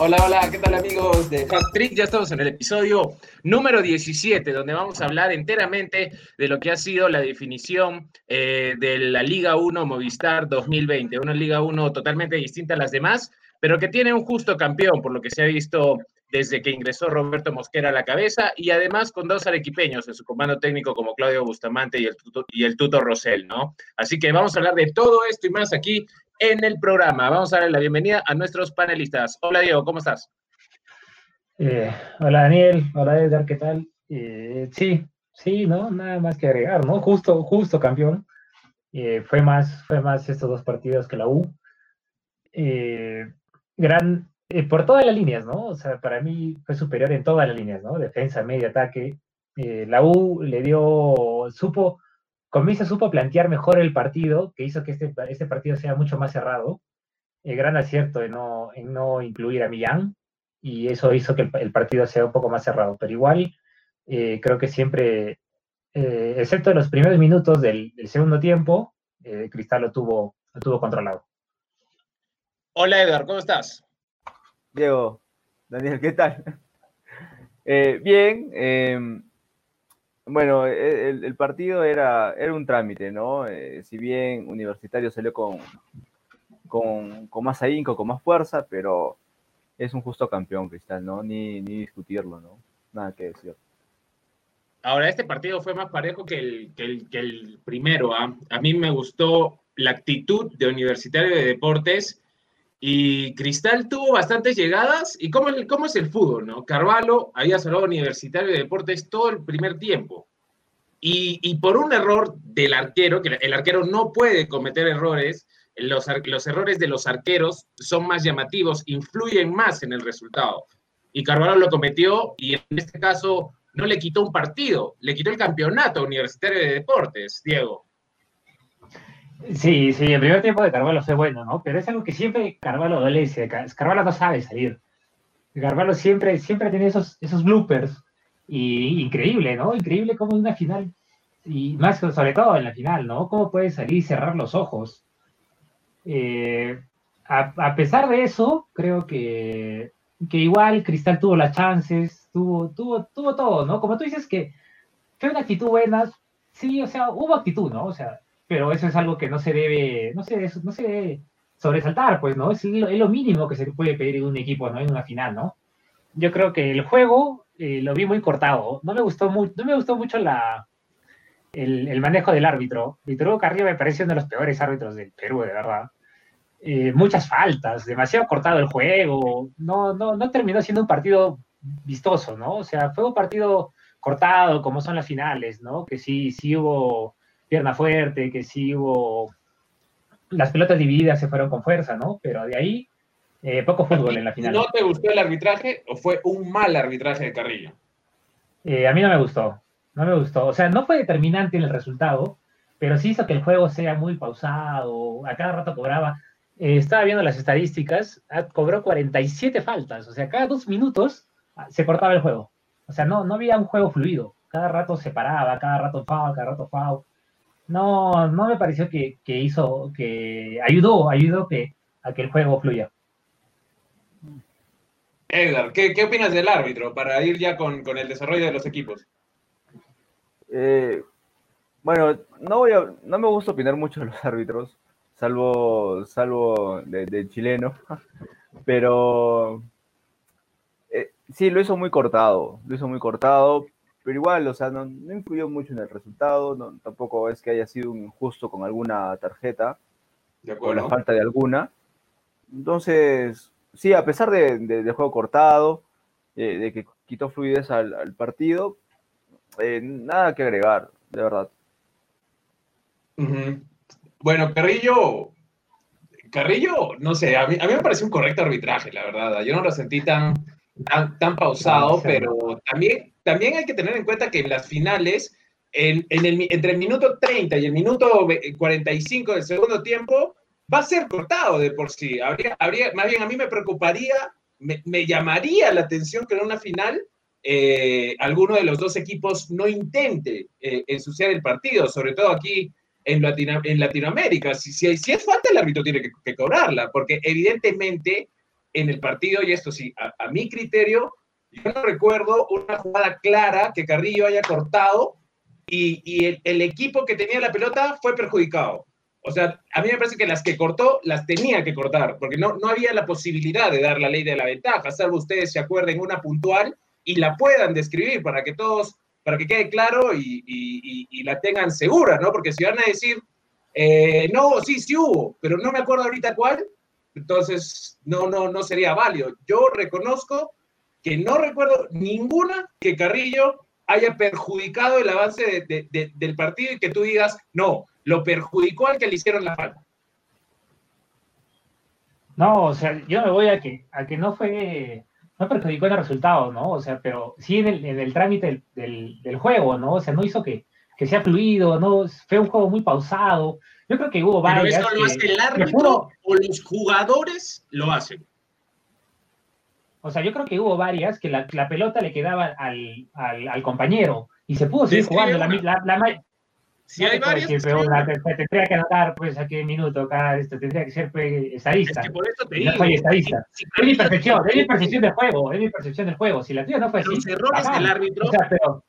Hola, hola, ¿qué tal amigos de Hot Trick? Ya estamos en el episodio número 17, donde vamos a hablar enteramente de lo que ha sido la definición eh, de la Liga 1 Movistar 2020, una Liga 1 totalmente distinta a las demás, pero que tiene un justo campeón, por lo que se ha visto desde que ingresó Roberto Mosquera a la cabeza y además con dos arequipeños en su comando técnico como Claudio Bustamante y el, tuto, y el Tuto Rosell, ¿no? Así que vamos a hablar de todo esto y más aquí en el programa. Vamos a darle la bienvenida a nuestros panelistas. Hola Diego, ¿cómo estás? Eh, hola Daniel, hola Edgar, ¿qué tal? Eh, sí, sí, ¿no? Nada más que agregar, ¿no? Justo, justo campeón. Eh, fue, más, fue más estos dos partidos que la U. gran, por todas las líneas, ¿no? O sea, para mí fue superior en todas las líneas, ¿no? Defensa, medio, ataque. la U le dio, supo, Comienza supo plantear mejor el partido, que hizo que este, este partido sea mucho más cerrado. El gran acierto en no, no incluir a Millán, y eso hizo que el, partido sea un poco más cerrado. Pero igual, eh, creo que siempre, eh, excepto en los primeros minutos del, segundo tiempo, eh, Cristal lo tuvo, lo tuvo controlado. Hola Edgar, ¿cómo estás? Diego, Daniel, ¿qué tal? Eh, bien, em, bueno, e, el, partido era, era un trámite, ¿no? Eh, si bien Universitario salió con, con, con, más ahínco, con más fuerza, pero es un justo campeón, Cristal, ¿no? Ni, ni discutirlo, ¿no? Nada que decir. Ahora, este partido fue más parejo que el, que el, que el primero. ¿eh? A mí me gustó la actitud de Universitario de Deportes y Cristal tuvo bastantes llegadas. ¿Y cómo, cómo es el fútbol? ¿no? Carvalho había salvado Universitario de Deportes todo el primer tiempo. Y, por un error del arquero, que el arquero no puede cometer errores, los, los errores de los arqueros son más llamativos, influyen más en el resultado. Y Carvalho lo cometió y en este caso no le quitó un partido, le quitó el campeonato Universitario de Deportes, Diego. Sí, sí, el primer tiempo de Carvalho fue bueno, ¿no? Pero es algo que siempre Carvalho adolece. Carvalho no sabe salir. Carvalho siempre, siempre tiene esos, esos bloopers. Y increíble, ¿no? Increíble como en una final. Y más sobre todo en la final, ¿no? Cómo puede salir y cerrar los ojos. Eh, a, a, pesar de eso, creo que, que igual Cristal tuvo las chances, tuvo, tuvo, tuvo todo, ¿no? Como tú dices que fue una actitud buena, sí, o sea, hubo actitud, ¿no? O sea, pero eso es algo que no se debe, no se, no se debe sobresaltar, pues, ¿no? Es lo, mínimo que se puede pedir en un equipo, ¿no? En una final, ¿no? Yo creo que el juego eh, lo vi muy cortado. No me gustó, no me gustó mucho la, el, el, manejo del árbitro. Víctor Carrillo me parece uno de los peores árbitros del Perú, de verdad. Eh, muchas faltas, demasiado cortado el juego. No, no, no terminó siendo un partido vistoso, ¿no? O sea, fue un partido cortado, como son las finales, ¿no? Que sí, sí hubo pierna fuerte, que sí hubo. Las pelotas divididas se fueron con fuerza, ¿no? Pero de ahí, eh, poco fútbol en la final. ¿No te gustó el arbitraje o fue un mal arbitraje de Carrillo? Eh, a mí no me gustó. No me gustó. O sea, no fue determinante en el resultado, pero sí hizo que el juego sea muy pausado. A cada rato cobraba. Eh, estaba viendo las estadísticas, cobró 47 faltas. O sea, cada dos minutos se cortaba el juego. O sea, no, no había un juego fluido. Cada rato se paraba, cada rato foul, cada rato foul no, no me pareció que, que, hizo, que ayudó, ayudó que, a que el juego fluya. Edgar, ¿qué, ¿qué, opinas del árbitro para ir ya con, con el desarrollo de los equipos? Eh, bueno, no, voy a, no me gusta opinar mucho de los árbitros, salvo, salvo de, de chileno, pero eh, sí, lo hizo muy cortado, lo hizo muy cortado, pero igual, o sea, no, no influyó mucho en el resultado, no, tampoco es que haya sido un injusto con alguna tarjeta, con la falta de alguna. Entonces, sí, a pesar de, de, de juego cortado, eh, de que quitó fluidez al, al partido, eh, nada que agregar, de verdad. Uh -huh. Bueno, Carrillo, Carrillo, no sé, a mí, a mí, me pareció un correcto arbitraje, la verdad. Yo no lo sentí tan, tan, tan pausado, pero también también hay que tener en cuenta que en las finales, en, en el, entre el minuto 30 y el minuto 45 del segundo tiempo, va a ser cortado de por sí. Habría, habría, más bien a mí me preocuparía, me, me llamaría la atención que en una final eh, alguno de los dos equipos no intente eh, ensuciar el partido, sobre todo aquí en, en Latinoamérica. Si, si, si, es falta, el árbitro tiene que, cobrarla, porque evidentemente en el partido, y esto sí, a, mi criterio, yo no recuerdo una jugada clara que Carrillo haya cortado y, y el, equipo que tenía la pelota fue perjudicado. O sea, a mí me parece que las que cortó las tenía que cortar, porque no, no había la posibilidad de dar la ley de la ventaja, salvo ustedes se acuerden una puntual y la puedan describir para que todos, para que quede claro y, y, la tengan segura, ¿no? Porque si van a decir, eh, no, sí, sí hubo, pero no me acuerdo ahorita cuál, entonces no, no, no sería válido. Yo reconozco que no recuerdo ninguna que Carrillo haya perjudicado el avance del partido y que tú digas, no, lo perjudicó al que le hicieron la falta. No, o sea, yo me voy a que, a que no fue, no perjudicó el resultado, ¿no? O sea, pero sí en el, en el trámite del, del, juego, ¿no? O sea, no hizo que, que sea fluido, ¿no? Fue un juego muy pausado. Yo creo que hubo varias. Pero eso lo hace el árbitro o los jugadores lo hacen. O sea, yo creo que hubo varias que la, la pelota le quedaba al, al, al, compañero y se pudo seguir jugando. La, la, la, si hay varias. Decir, pero la, tendría que anotar, pues, a qué minuto cada esto, tendría que ser pues, estadista. Es que por eso te digo. No soy estadista. Si, si es mi percepción, es mi percepción del juego, es mi percepción del juego. Si la tuya no fue así. Los errores del árbitro. O sea, pero.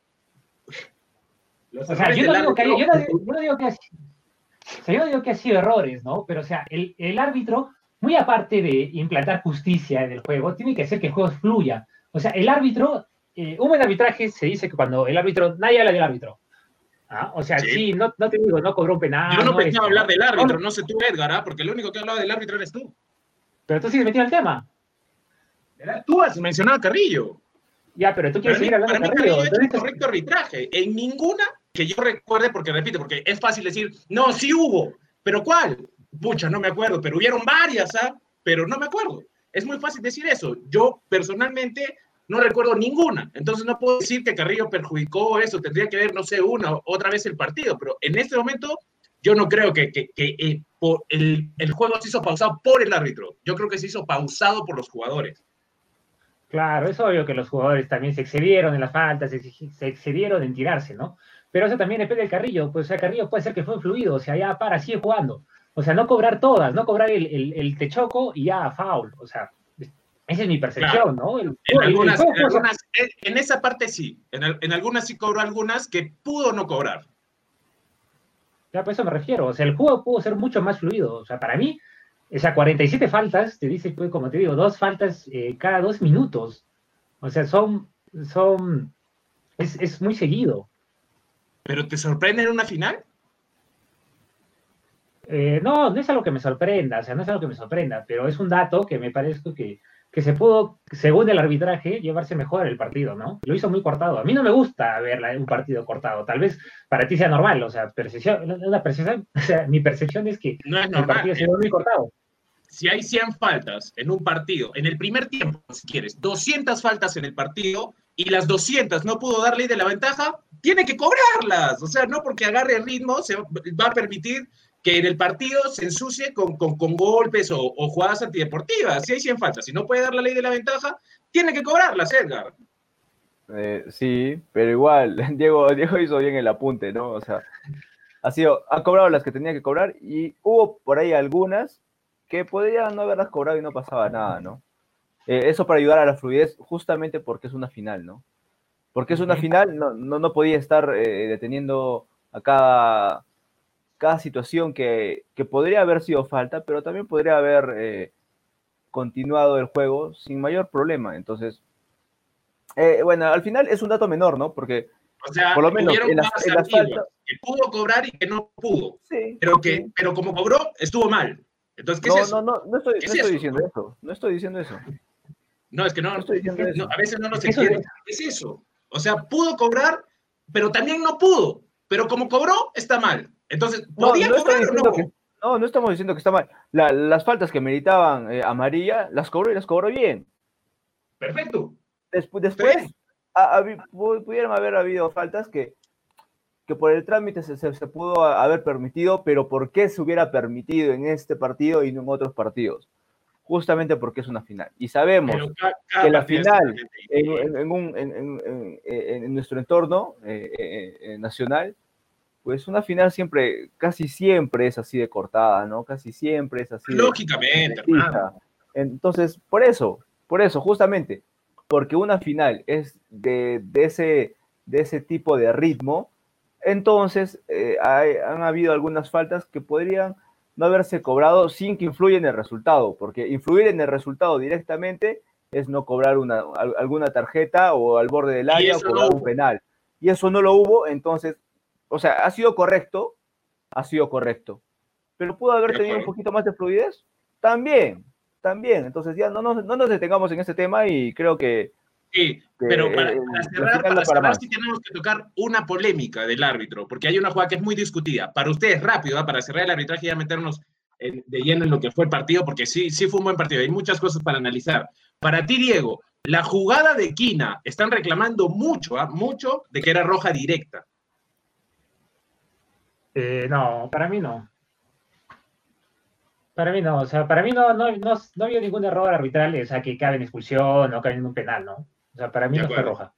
O sea, yo no, digo que, yo, no, yo no digo que ha, o sea, yo no digo que ha sido errores, ¿no? Pero, o sea, el, el árbitro muy aparte de implantar justicia en el juego, tiene que hacer que el juego fluya. O sea, el árbitro, eh, un buen arbitraje se dice que cuando el árbitro, nadie habla del árbitro. ¿ah? O sea, sí, no, no, te digo, no cobró un penal. Yo no, pensaba hablar del árbitro, no sé tú, Edgar, ¿ah? porque el único que hablaba del árbitro eres tú. Pero tú sigues metido el tema. Tú has mencionado a Carrillo. Ya, pero tú quieres seguir hablando de Carrillo. Carrillo es un correcto arbitraje. En ninguna que yo recuerde, porque repito, porque es fácil decir, no, sí hubo, pero ¿cuál? pucha, no me acuerdo, pero hubieron varias, ¿ah? Pero no me acuerdo. Es muy fácil decir eso. Yo personalmente no recuerdo ninguna. Entonces no puedo decir que Carrillo perjudicó eso. Tendría que ver, no sé, una otra vez el partido. Pero en este momento yo no creo que, que, que eh, por el, el, juego se hizo pausado por el árbitro. Yo creo que se hizo pausado por los jugadores. Claro, es obvio que los jugadores también se excedieron en las faltas, se, se excedieron en tirarse, ¿no? Pero eso también depende del Carrillo. Pues o sea, Carrillo puede ser que fue fluido, o sea, ya para, sigue jugando. O sea, no cobrar todas, no cobrar el, el, el techoco y ya foul. O sea, esa es mi percepción, ¿no? El, en, algunas, en, algunas, en, esa parte sí. En, en, algunas sí cobró algunas que pudo no cobrar. Ya, pues eso me refiero. O sea, el juego pudo ser mucho más fluido. O sea, para mí, o sea, 47 faltas, te dice, pues, como te digo, dos faltas eh, cada dos minutos. O sea, son, son, es, es muy seguido. ¿Pero te sorprende en una final? Eh, no, no es algo que me sorprenda, o sea, no es algo que me sorprenda, pero es un dato que me parece que, que se pudo, según el arbitraje, llevarse mejor el partido, ¿no? Lo hizo muy cortado. A mí no me gusta ver un partido cortado. Tal vez para ti sea normal, o sea, percepción, una percepción, o sea, mi percepción es que no es el partido se muy cortado. Si hay 100 faltas en un partido, en el primer tiempo, si quieres, 200 faltas en el partido y las 200 no pudo darle de la ventaja, tiene que cobrarlas. O sea, no porque agarre ritmo se va a permitir que en el partido se ensucie con, golpes o, o, jugadas antideportivas. Si hay 100 faltas, si no puede dar la ley de la ventaja, tiene que cobrarlas, Edgar. Eh, sí, pero igual, Diego, Diego hizo bien el apunte, ¿no? O sea, ha, sido, ha cobrado las que tenía que cobrar y hubo por ahí algunas que podrían no haberlas cobrado y no pasaba nada, ¿no? Eh, eso para ayudar a la fluidez, justamente porque es una final, ¿no? Porque es una final, no, no, no podía estar eh, deteniendo a cada cada situación que, que, podría haber sido falta, pero también podría haber eh, continuado el juego sin mayor problema. Entonces, bueno, al final es un dato menor, ¿no? Porque o sea, por lo menos en las, en las faltas... que pudo cobrar y que no pudo, sí, pero que, sí. pero como cobró estuvo mal. Entonces, ¿qué no, es eso? No, no, no estoy, no estoy diciendo eso. No estoy diciendo eso. No, es que no, no estoy diciendo eso. a veces no nos entiende. ¿Qué es eso? O sea, pudo cobrar, pero también no pudo. Pero como cobró, está mal. Entonces, ¿podía no, no cobrar o no? Que, no, no estamos diciendo que está mal. La, las faltas que meritaban eh, amarilla, las cobró y las cobró bien. Perfecto. Después, después a, a, pudieron haber habido faltas que, que por el trámite se, se, se, pudo haber permitido, pero ¿por qué se hubiera permitido en este partido y no en otros partidos? Justamente porque es una final. Y sabemos que la final en, nuestro entorno eh, eh, eh, nacional, pues una final siempre, casi siempre es así de cortada, ¿no? Casi siempre es así. Lógicamente, Entonces, por eso, por eso, justamente, porque una final es de, ese, de ese tipo de ritmo, entonces han habido algunas faltas que podrían no haberse cobrado sin que influya en el resultado, porque influir en el resultado directamente es no cobrar una, alguna tarjeta o al borde del área o cobrar un penal. Y eso no lo hubo, entonces, o sea, ha sido correcto, ha sido correcto. Pero pudo haber tenido un poquito más de fluidez, también, también. Entonces ya no, no, no nos detengamos en ese tema y creo que Sí, pero para, cerrar, sí tenemos que tocar una polémica del árbitro, porque hay una jugada que es muy discutida. Para ustedes, rápido, para cerrar el arbitraje y ya meternos de lleno en lo que fue el partido, porque sí, sí fue un buen partido. Hay muchas cosas para analizar. Para ti, Diego, la jugada de Quina, están reclamando mucho, ¿ah? mucho de que era roja directa. Eh, no, para mí no. Para mí no, o sea, para mí no, no, no, no había ningún error arbitral, o sea, que cabe en expulsión o cabe en un penal, ¿no? O sea, para mí no fue roja.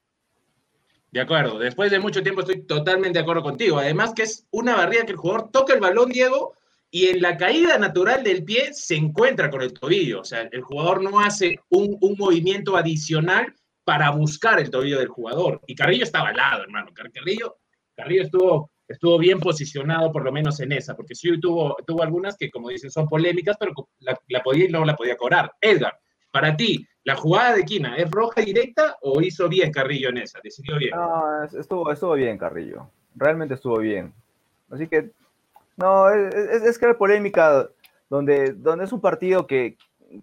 De acuerdo, después de mucho tiempo estoy totalmente de acuerdo contigo. Además que es una barrida que el jugador toca el balón, Diego, y en la caída natural del pie se encuentra con el tobillo. O sea, el jugador no hace un, un movimiento adicional para buscar el tobillo del jugador. Y Carrillo estaba al lado, hermano. Carrillo, Carrillo estuvo, estuvo bien posicionado, por lo menos en esa, porque sí tuvo, tuvo algunas que, como dicen, son polémicas, pero la, la podía y no la podía cobrar. Edgar, para ti, ¿La jugada de Quina es roja directa o hizo bien Carrillo en esa? ¿Decidió bien? No, estuvo, estuvo bien Carrillo. Realmente estuvo bien. Así que, no, es, es, que polémica donde, donde es un partido que,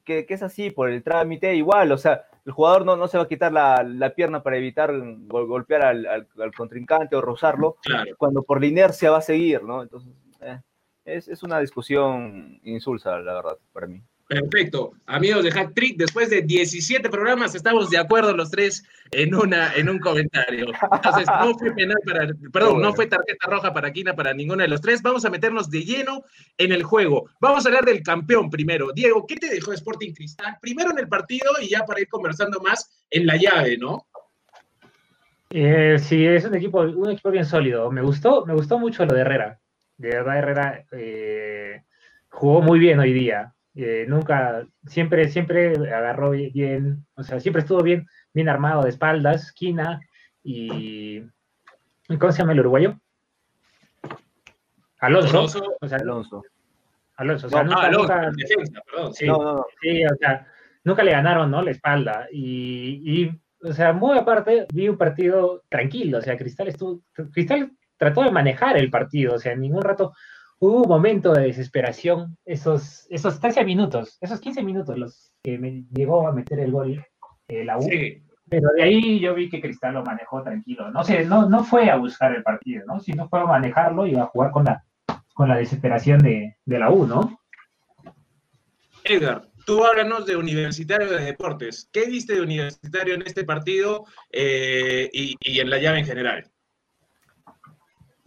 que, es así por el trámite, igual, o sea, el jugador no, no se va a quitar la, la pierna para evitar golpear al, al, contrincante o rozarlo, cuando por la inercia va a seguir, ¿no? Entonces, eh, es, es una discusión insulsa, la verdad, para mí. Perfecto. Amigos de Hack Trick, después de 17 programas estamos de acuerdo los tres en, una, en un comentario. Entonces, no fue penal para, perdón, no fue tarjeta roja para Quina para ninguno de los tres. Vamos a meternos de lleno en el juego. Vamos a hablar del campeón primero. Diego, ¿qué te dejó Sporting Cristal? Primero en el partido y ya para ir conversando más en la llave, ¿no? Eh, sí, es un equipo, un equipo bien sólido. Me gustó, me gustó mucho lo de Herrera. De verdad, Herrera eh, jugó muy bien hoy día eh, nunca, siempre, siempre agarró bien, o sea, siempre estuvo bien, bien armado de espaldas, esquina y. ¿Cómo se llama el uruguayo? Alonso. O sea, Alonso. Alonso, o sea, nunca, sí, o sea, nunca le ganaron, ¿no? La espalda. Y, y, o sea, muy aparte, vi un partido tranquilo, o sea, Cristal estuvo, Cristal trató de manejar el partido, o sea, en ningún rato hubo un momento de desesperación, esos, esos 13 minutos, esos 15 minutos los que me llegó a meter el gol eh, la U. Pero de ahí yo vi que Cristal lo manejó tranquilo. No sé, no, no fue a buscar el partido, ¿no? Sino fue a manejarlo y a jugar con la, con la desesperación de, la U, ¿no? Edgar, tú háblanos de Universitario de Deportes. ¿Qué viste de Universitario en este partido eh, y, y en la llave en general?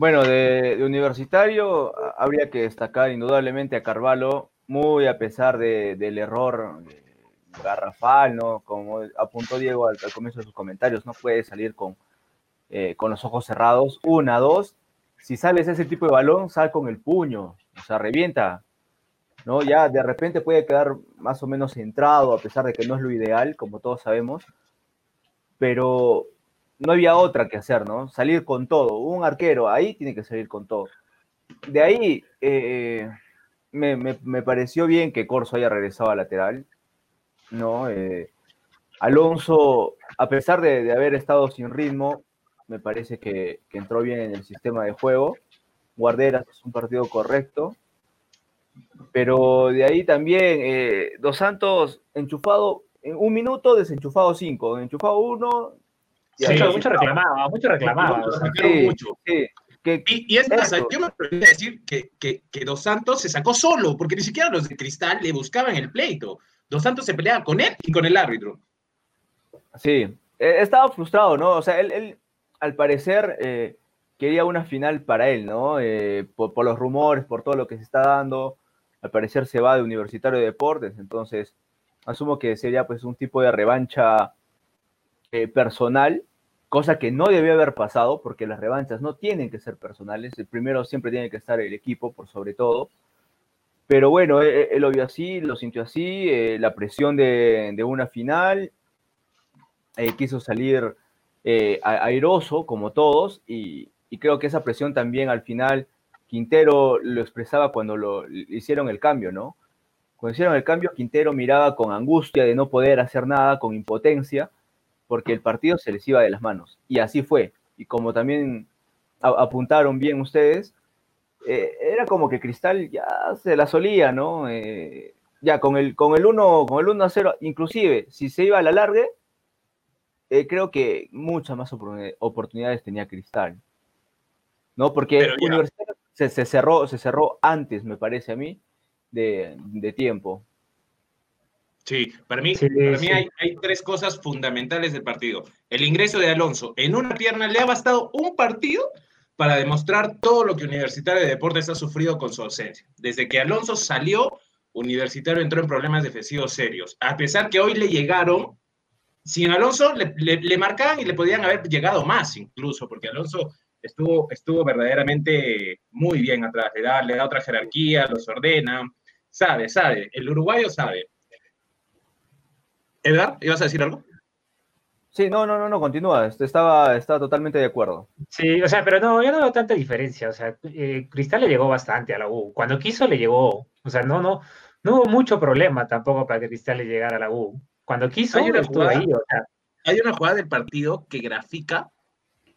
Bueno, de, universitario habría que destacar indudablemente a Carvalho, muy a pesar del error garrafal, ¿no? Como apuntó Diego al, comienzo de sus comentarios, no puede salir con, eh, con los ojos cerrados. Una, dos, si sales ese tipo de balón, sal con el puño, o sea, revienta, ¿no? Ya de repente puede quedar más o menos centrado, a pesar de que no es lo ideal, como todos sabemos, pero no había otra que hacer, ¿no? Salir con todo. Un arquero ahí tiene que salir con todo. De ahí eh, me, pareció bien que Corso haya regresado a lateral, ¿no? Eh, Alonso, a pesar de, haber estado sin ritmo, me parece que, entró bien en el sistema de juego. Guarderas es un partido correcto. Pero de ahí también, eh, Dos Santos enchufado en un minuto, desenchufado cinco. Enchufado uno, Sí, mucho, reclamaba, mucho reclamaba. mucho. y, es más, yo me atrevería a decir que, que, que, Dos Santos se sacó solo, porque ni siquiera los de Cristal le buscaban el pleito. Dos Santos se peleaba con él y con el árbitro. Sí, e, estaba frustrado, ¿no? O sea, él, él al parecer, eh, quería una final para él, ¿no? Eh, por, por, los rumores, por todo lo que se está dando. Al parecer se va de Universitario de Deportes, entonces asumo que sería pues un tipo de revancha eh, personal, cosa que no debió haber pasado porque las revanchas no tienen que ser personales, el primero siempre tiene que estar el equipo por sobre todo. Pero bueno, e, e, él, lo vio así, lo sintió así, eh, la presión de, una final, eh, quiso salir airoso como todos y, y creo que esa presión también al final Quintero lo expresaba cuando lo hicieron el cambio, ¿no? Cuando hicieron el cambio, Quintero miraba con angustia de no poder hacer nada, con impotencia, porque el partido se les iba de las manos. Y así fue. Y como también apuntaron bien ustedes, eh, era como que Cristal ya se la solía, ¿no? Eh, ya con el, con el 1 con el 1 a 0, inclusive si se iba a la larga, eh, creo que muchas más oportunidades tenía Cristal. ¿No? Porque Universitario se, cerró, se cerró antes, me parece a mí, de, tiempo. Sí, para mí, para mí hay, hay, tres cosas fundamentales del partido. El ingreso de Alonso en una pierna le ha bastado un partido para demostrar todo lo que Universitario de Deportes ha sufrido con su ausencia. Desde que Alonso salió, Universitario entró en problemas defensivos serios. A pesar que hoy le llegaron, sin Alonso le, le marcaban y le podían haber llegado más incluso, porque Alonso estuvo, estuvo verdaderamente muy bien atrás, le da, le da otra jerarquía, los ordena, sabe, sabe, el uruguayo sabe. Edgar, ¿ibas a decir algo? Sí, no, no, no, no, continúa, este, estaba, estaba totalmente de acuerdo. Sí, o sea, pero no, yo no veo tanta diferencia, o sea, eh, Cristal le llegó bastante a la U, cuando quiso le llegó, o sea, no, no, no hubo mucho problema tampoco para que Cristal le llegara a la U, cuando quiso hay una jugada, ahí, o sea. Hay una jugada del partido que grafica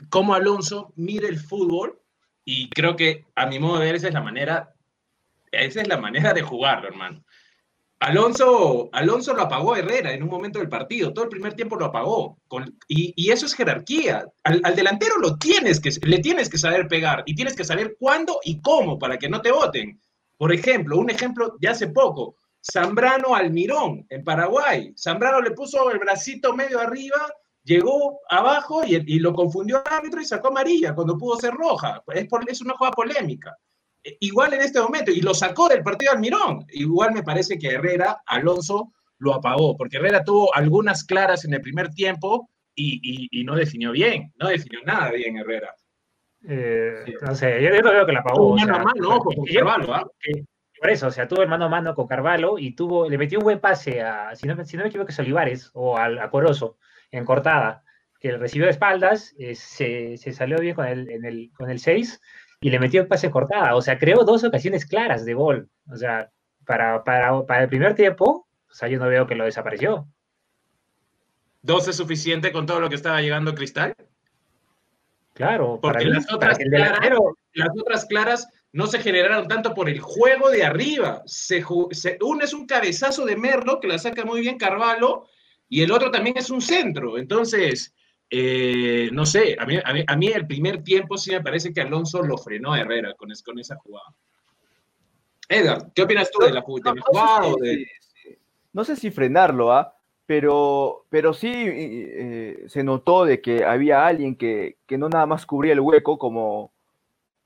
cómo Alonso mire el fútbol y creo que a mi modo de ver esa es la manera, esa es la manera de jugarlo, hermano. Alonso, Alonso lo apagó a Herrera en un momento del partido, todo el primer tiempo lo apagó. y, eso es jerarquía. Al, delantero lo tienes que, le tienes que saber pegar y tienes que saber cuándo y cómo para que no te voten. Por ejemplo, un ejemplo de hace poco, Zambrano Almirón en Paraguay. Zambrano le puso el bracito medio arriba llegó abajo y, lo confundió el árbitro y sacó amarilla cuando pudo ser roja. Es, es una jugada polémica. Igual en este momento, y lo sacó del partido Almirón. Igual me parece que Herrera, Alonso, lo apagó, porque Herrera tuvo algunas claras en el primer tiempo y, no definió bien, no definió nada bien Herrera. Eh, no sé, yo, no veo que la apagó. mano a mano, con Carvalho, ¿ah? Por eso, o sea, tuvo el mano a mano con Carvalho y tuvo, le metió un buen pase a, si no, si no me equivoco, es Olivares o a, a Corozo en cortada, que recibió de espaldas, eh, se, salió bien con el, en el, con el 6 y le metió el pase cortada. O sea, creó dos ocasiones claras de gol. O sea, para, para, para el primer tiempo, o sea, yo no veo que lo desapareció. ¿Dos es suficiente con todo lo que estaba llegando Cristal? Claro, porque las, otras claras, las otras claras no se generaron tanto por el juego de arriba. Se, uno es un cabezazo de Merlo que la saca muy bien Carvalho y el otro también es un centro. Entonces, eh, no sé, a mí, el primer tiempo sí me parece que Alonso lo frenó a Herrera con, con esa jugada. Edgar, ¿qué opinas tú de la, jugada? No, sé si frenarlo, ¿ah? Pero, pero sí eh, se notó de que había alguien que, no nada más cubría el hueco como,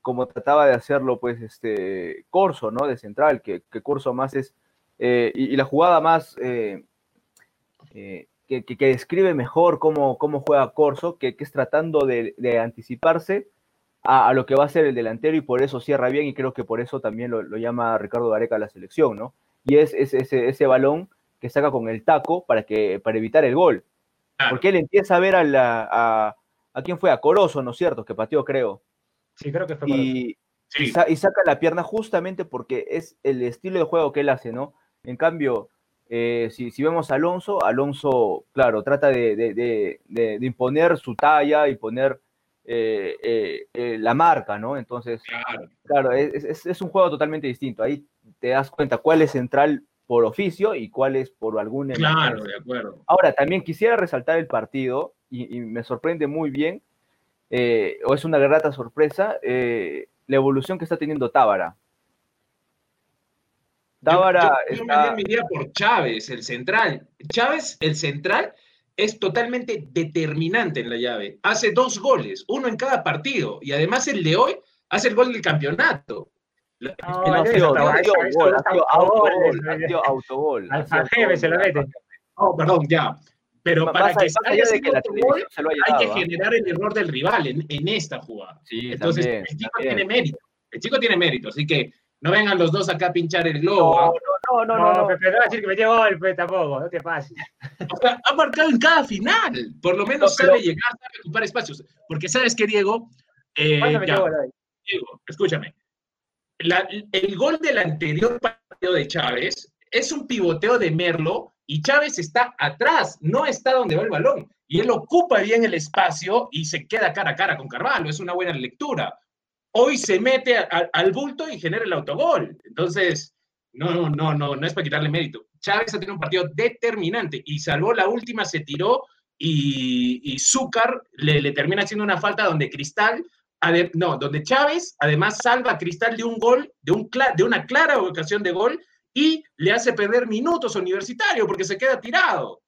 como trataba de hacerlo pues este Corso, ¿no? De central, que, que Corso más es, eh, y, la jugada más, que, describe mejor cómo, cómo juega Corso, que, es tratando de, anticiparse a, lo que va a ser el delantero y por eso cierra bien y creo que por eso también lo, llama Ricardo Gareca a la selección, ¿no? Y es, ese, ese balón que saca con el taco para, que, para evitar el gol. Porque él empieza a ver a, la, a, a quién fue, a Corozo, ¿no es cierto? Que pateó, creo. Sí, creo que fue y, y, saca la pierna justamente porque es el estilo de juego que él hace, ¿no? En cambio, eh, si, vemos a Alonso, Alonso, claro, trata de, imponer su talla, y poner eh, eh, la marca, ¿no? Entonces, claro, es, un juego totalmente distinto. Ahí te das cuenta cuál es central por oficio y cuál es por algún... Claro, de acuerdo. Ahora, también quisiera resaltar el partido y, me sorprende muy bien, o es una grata sorpresa, la evolución que está teniendo Tábara. Dávara yo, me iría por Chávez, el central. Chávez, el central, es totalmente determinante en la llave. Hace dos goles, uno en cada partido. Y además el de hoy hace el gol del campeonato. No, ha sido autogol. Alfa se lo mete. Oh, perdón, ya. Pero para que salga ese gol, hay que generar el error del rival en, en esta jugada. Sí, Entonces, el chico tiene mérito. El chico tiene mérito, así que no vengan los dos acá a pinchar el globo. ¿ah? No, no, no, no. no, no. decir que metió gol, pues tampoco, no te pases. O sea, ha marcado en cada final. Por lo menos sabe llegar, sabe ocupar espacios. Porque sabes que Diego. Eh, Diego, escúchame. el gol del anterior partido de Chávez es un pivoteo de Merlo y Chávez está atrás, no está donde va el balón. Y él ocupa bien el espacio y se queda cara a cara con Carvalho. Es una buena lectura. Hoy se mete al bulto y genera el autogol. Entonces, no, no, no, no, no es para quitarle mérito. Chávez ha tenido un partido determinante y salvó la última, se tiró y, Zúcar le, termina haciendo una falta donde Cristal, no, donde Chávez además salva a Cristal de un gol, de, un, de una clara ocasión de gol y le hace perder minutos universitario porque se queda tirado.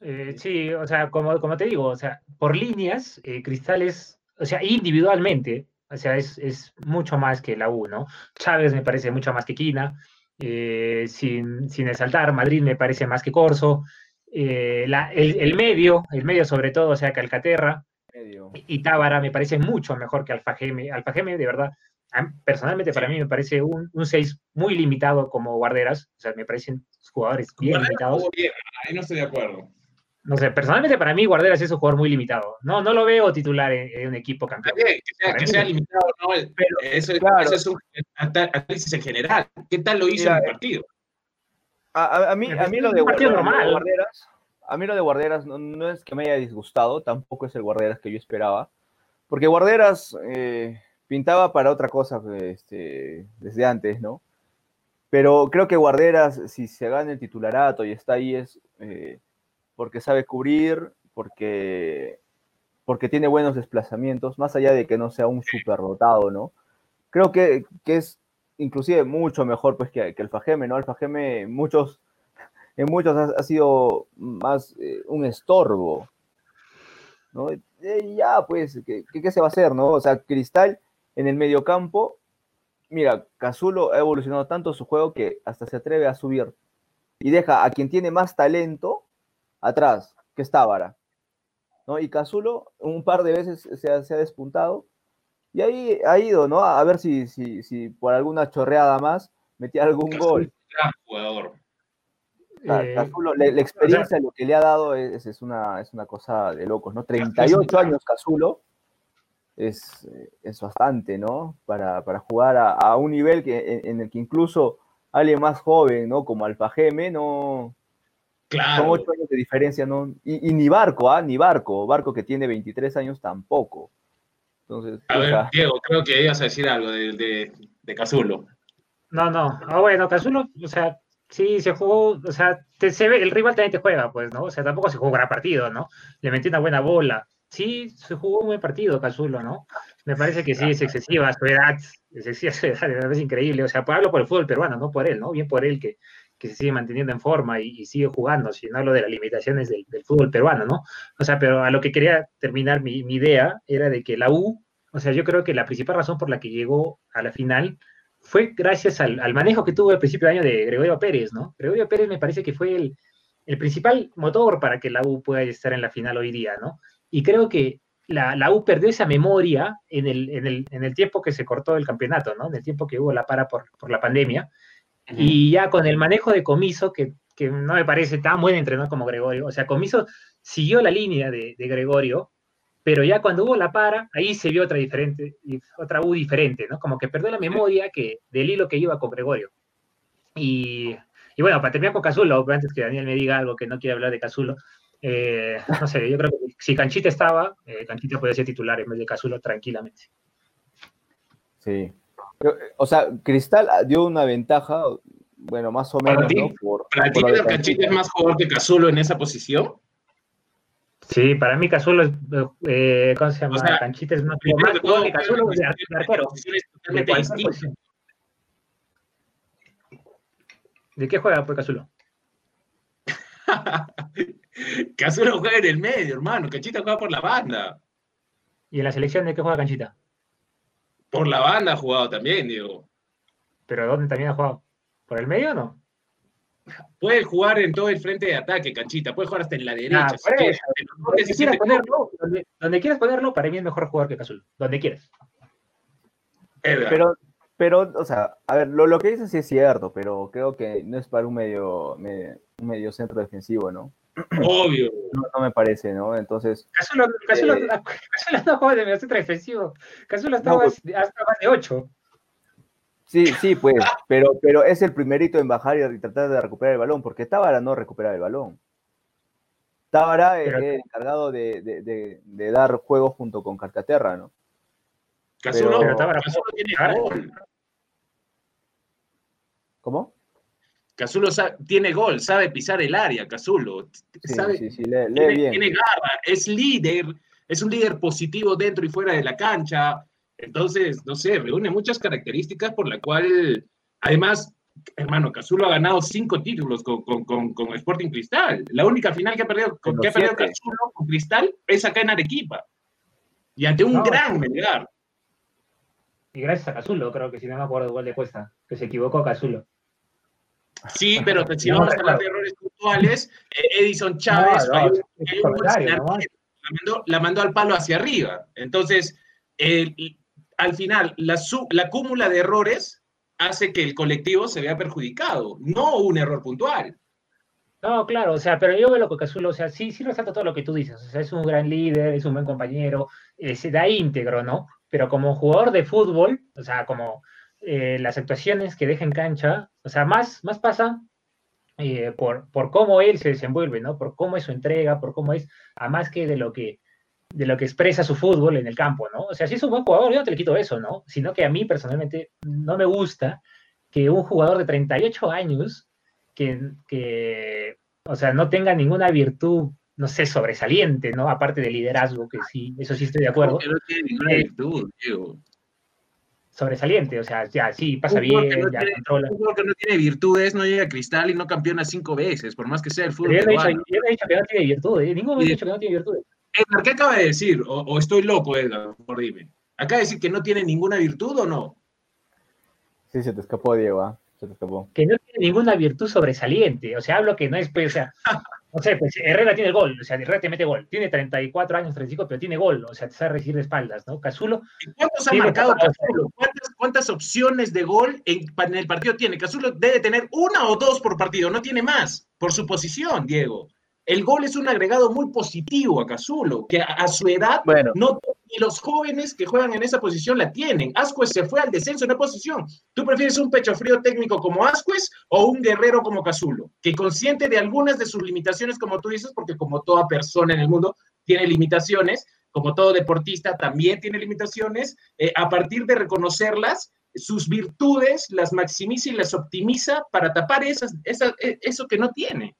Eh, sí, o sea, como, te digo, o sea, por líneas, eh, Cristales, o sea, individualmente, o sea, es, es, mucho más que la U, ¿no? Chávez me parece mucho más que Quina, eh, sin, sin exaltar, Madrid me parece más que Corso, la, el, medio, el medio sobre todo, o sea, que Alcaterra y Tábara me parece mucho mejor que Alfajeme. Alfajeme, de verdad, personalmente para mí me parece un, 6 muy limitado como guarderas, o sea, me parecen jugadores bien limitados. ahí no estoy de acuerdo. No sé, personalmente para mí Guarderas es un jugador muy limitado. No, no lo veo titular en, un equipo campeón. que sea, que sea limitado, no, pero, eso, es un análisis en general. ¿Qué tal lo hizo en el partido? A, mí, a mí lo de, Guarderas, a mí lo de Guarderas no, es que me haya disgustado, tampoco es el Guarderas que yo esperaba, porque Guarderas eh, pintaba para otra cosa este, desde antes, ¿no? Pero creo que Guarderas, si se gana el titularato y está ahí, es eh, porque sabe cubrir, porque, porque tiene buenos desplazamientos, más allá de que no sea un super rotado, ¿no? Creo que, es inclusive mucho mejor pues, que, el Fajeme, ¿no? El Fajeme muchos, en muchos ha, sido más eh, un estorbo, ¿no? ya, pues, ¿qué, ¿qué, se va a hacer, no? O sea, Cristal en el mediocampo, mira, Cazulo ha evolucionado tanto su juego que hasta se atreve a subir y deja a quien tiene más talento atrás, que es Tábara. ¿no? Y Cazulo un par de veces se ha, despuntado y ahí ha ido, ¿no? A ver si, si, si por alguna chorreada más metía algún gol. jugador. Eh, Cazulo, la, experiencia, lo que le ha dado es, es, una, es una cosa de locos, ¿no? 38 años Cazulo es, es bastante, ¿no? Para, jugar a, un nivel que, en, el que incluso alguien más joven, ¿no? Como Alfajeme, no. Claro. Son ocho años de diferencia, ¿no? Y, ni Barco, ¿ah? Ni Barco. Barco que tiene 23 años tampoco. Entonces. A ver, Diego, creo que ibas a decir algo de, de, de Cazulo. No, no. Ah, bueno, Cazulo, o sea, sí, se jugó, o sea, se ve, el rival también te juega, pues, ¿no? O sea, tampoco se jugó gran partido, ¿no? Le metió una buena bola sí se jugó un buen partido Cazulo, ¿no? Me parece que sí, es excesiva su edad, es excesiva su edad, es increíble. O sea, hablo por el fútbol peruano, no por él, ¿no? Bien por él que, que se sigue manteniendo en forma y, sigue jugando, si no hablo de las limitaciones del, fútbol peruano, ¿no? O sea, pero a lo que quería terminar mi, idea era de que la U, o sea, yo creo que la principal razón por la que llegó a la final fue gracias al, al manejo que tuvo al principio de año de Gregorio Pérez, ¿no? Gregorio Pérez me parece que fue el, el principal motor para que la U pueda estar en la final hoy día, ¿no? Y creo que la, la U perdió esa memoria en el, en, el, en el, tiempo que se cortó el campeonato, ¿no? En el tiempo que hubo la para por, por la pandemia. Y ya con el manejo de Comiso, que, que, no me parece tan buen entrenador como Gregorio, o sea, Comiso siguió la línea de, de, Gregorio, pero ya cuando hubo la para, ahí se vio otra diferente, otra U diferente, ¿no? Como que perdió la memoria que, del hilo que iba con Gregorio. Y, y bueno, para terminar con Cazulo, antes que Daniel me diga algo que no quiere hablar de Cazulo, eh, no sé, yo creo que si Canchita estaba, eh, Canchita podía ser titular en vez de Cazulo tranquilamente. Sí. O sea, Cristal dio una ventaja, bueno, más o menos. ¿Para ti, ¿no? Canchita es más jugador que Cazulo en esa posición? Sí, para mí Cazulo es, eh, ¿cómo se llama? Canchita es más, jugador que Cazulo de arquero. ¿De qué juega por Cazulo? Cazulo juega en el medio, hermano. Canchita juega por la banda. ¿Y en la selección de qué juega Canchita? Por la banda ha jugado también, Diego. ¿Pero dónde también ha jugado? ¿Por el medio o no? Puede jugar en todo el frente de ataque, canchita. Puede jugar hasta en la derecha. Ah, donde, quieras ponerlo, donde, quieras ponerlo, para mí es mejor jugador que Cazul. Donde quieras. Pero, pero, o sea, a ver, lo, lo que dices sí es cierto, pero creo que no es para un medio, un medio centro defensivo, ¿no? Obvio. No, me parece, ¿no? Entonces. Casulo, eh, no juega de medio centro defensivo. Casulo estaba pues hasta más de 8. Sí, sí, pues, pero, pero es el primerito en bajar y tratar de recuperar el balón, porque Tábara no recupera el balón. Tábara es el encargado de, dar juego junto con Carcaterra, ¿no? Casulo, tiene gol. ¿Cómo? Casulo tiene gol, sabe pisar el área, Casulo. Sí, sí, lee, bien. tiene garra, es líder, es un líder positivo dentro y fuera de la cancha entonces, no sé, reúne muchas características por la cual, además, hermano, Cazulo ha ganado cinco títulos con, con, Sporting Cristal. La única final que ha perdido, con, que ha perdido Cazulo con Cristal es acá en Arequipa. Y ante un gran Melgar. Y gracias a Cazulo, creo que si no me acuerdo igual de cuesta, que se equivocó Cazulo. Sí, pero si vamos a hablar de errores puntuales, eh, Edison Chávez la, mandó, la mandó al palo hacia arriba. Entonces, el, al final, la, la cúmula de errores hace que el colectivo se vea perjudicado, no un error puntual. No, claro, o sea, pero yo veo lo que Cazulo, o sea, sí, sí resalta todo lo que tú dices, o sea, es un gran líder, es un buen compañero, eh, se da íntegro, ¿no? Pero como jugador de fútbol, o sea, como eh, las actuaciones que deja en cancha, o sea, más, más pasa eh, por, por cómo él se desenvuelve, ¿no? Por cómo es su entrega, por cómo es, a más que de lo que de lo que expresa su fútbol en el campo, ¿no? O sea, si es un buen jugador, yo no te le quito eso, ¿no? Sino que a mí personalmente no me gusta que un jugador de 38 años, que, que o sea, no tenga ninguna virtud, no sé, sobresaliente, ¿no? Aparte de liderazgo, que sí, eso sí estoy de acuerdo. no tiene ninguna eh, virtud, Diego. Sobresaliente, o sea, ya sí, pasa bien, ya controla. Un que no tiene virtudes no llega a cristal y no campeona cinco veces, por más que sea el fútbol. Yo no he dicho, que no tiene virtudes, ningún momento he dicho que no tiene virtudes. Edgar, ¿qué acaba de decir? O, estoy loco, Edgar, por dime. ¿Acaba de decir que no tiene ninguna virtud o no? Sí, se te escapó, Diego, ¿ah? se te escapó. Que no tiene ninguna virtud sobresaliente. O sea, hablo que no es, pues, o sea, no sé, pues Herrera tiene gol, o sea, Herrera te mete gol. Tiene 34 años, 35, pero tiene gol, o sea, te sabe recibir de espaldas, ¿no? Cazulo. ¿Cuántos ha marcado Cazulo? ¿Cuántas, opciones de gol en, en, el partido tiene? Cazulo debe tener una o dos por partido, no tiene más, por su posición, Diego. El gol es un agregado muy positivo a Cazulo, que a, su edad no ni los jóvenes que juegan en esa posición la tienen. Ascuez se fue al descenso en esa posición. ¿Tú prefieres un pecho frío técnico como Ascuez o un guerrero como Cazulo? Que consciente de algunas de sus limitaciones, como tú dices, porque como toda persona en el mundo tiene limitaciones, como todo deportista también tiene limitaciones, eh, a partir de reconocerlas, sus virtudes las maximiza y las optimiza para tapar esas, e, eso que no tiene.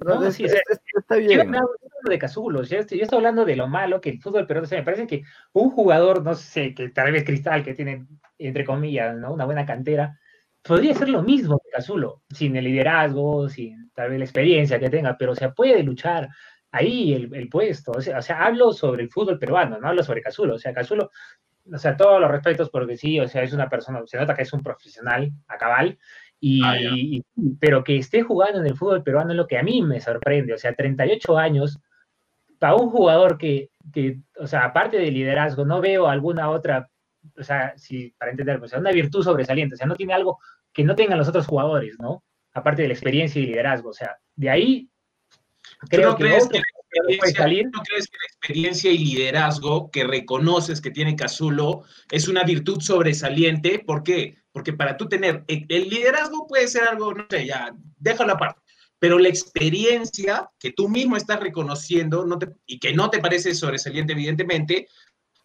No, sí, está bien. Yo hablando de Cazulo, yo estoy, hablando de lo malo que el fútbol pero me parece que un jugador, no sé, que tal vez Cristal, que tiene, entre comillas, ¿no? una buena cantera, podría ser lo mismo que Cazulo, sin el liderazgo, sin tal vez la experiencia que tenga, pero se puede luchar ahí el, puesto. O sea, o sea, hablo sobre el fútbol peruano, no hablo sobre Cazulo. O sea, Cazulo, o sea, todos los respetos porque sí, o sea, es una persona, se nota que es un profesional a cabal, Ah, y, pero que esté jugando en el fútbol peruano es lo que a mí me sorprende. O sea, 38 años, para un jugador que, que o sea, aparte de liderazgo, no veo alguna otra, o sea, si, para entender, o sea, una virtud sobresaliente. O sea, no tiene algo que no tengan los otros jugadores, ¿no? Aparte de la experiencia y liderazgo. O sea, de ahí creo que, crees que ¿No crees que la experiencia y liderazgo que reconoces que tiene Cazulo es una virtud sobresaliente? ¿Por qué? Porque para tú tener el liderazgo puede ser algo, no sé, ya, déjalo aparte. Pero la experiencia que tú mismo estás reconociendo no y que no te parece sobresaliente, evidentemente,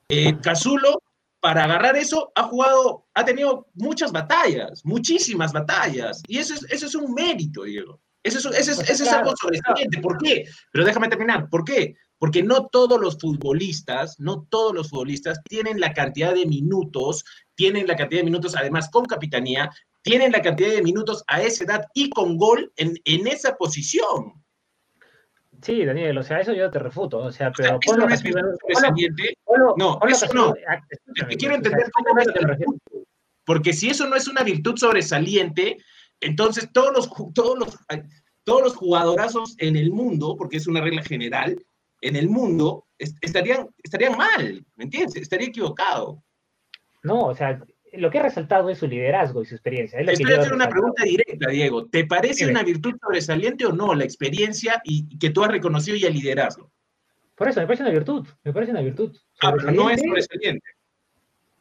eh, Cazulo, para agarrar eso, ha jugado, ha tenido muchas batallas, muchísimas batallas. Y eso es, eso es un mérito, Diego. Eso es, eso es, algo sobresaliente. ¿Por qué? Pero déjame terminar. ¿Por qué? Porque no todos los futbolistas, no todos los futbolistas tienen la cantidad de minutos, tienen la cantidad de minutos además con capitanía, tienen la cantidad de minutos a esa edad y con gol en, esa posición. Sí, Daniel, o sea, eso yo te refuto, o sea, pero ponlo, no es sobresaliente. no, eso no. Quiero entender cómo es porque si eso no es una virtud sobresaliente, entonces todos los, todos los, todos los jugadorazos en el mundo, porque es una regla general, en el mundo estarían, estarían mal, ¿me entiendes? Estaría equivocado. No, o sea, lo que ha resaltado es su liderazgo y su experiencia. Es Estoy haciendo una pregunta directa, Diego. ¿Te parece una virtud sobresaliente o no la experiencia y, que tú has reconocido y el liderazgo? Por eso, me parece una virtud, me parece una virtud. Ah, pero no es sobresaliente.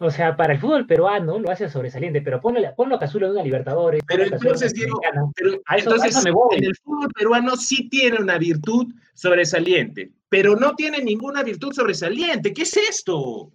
O sea, para el fútbol peruano lo hace sobresaliente, pero ponlo, ponlo a Cazulo de una Libertadores. Pero entonces, Diego, entonces, en el fútbol peruano sí tiene una virtud sobresaliente, pero no tiene ninguna virtud sobresaliente. ¿Qué es esto?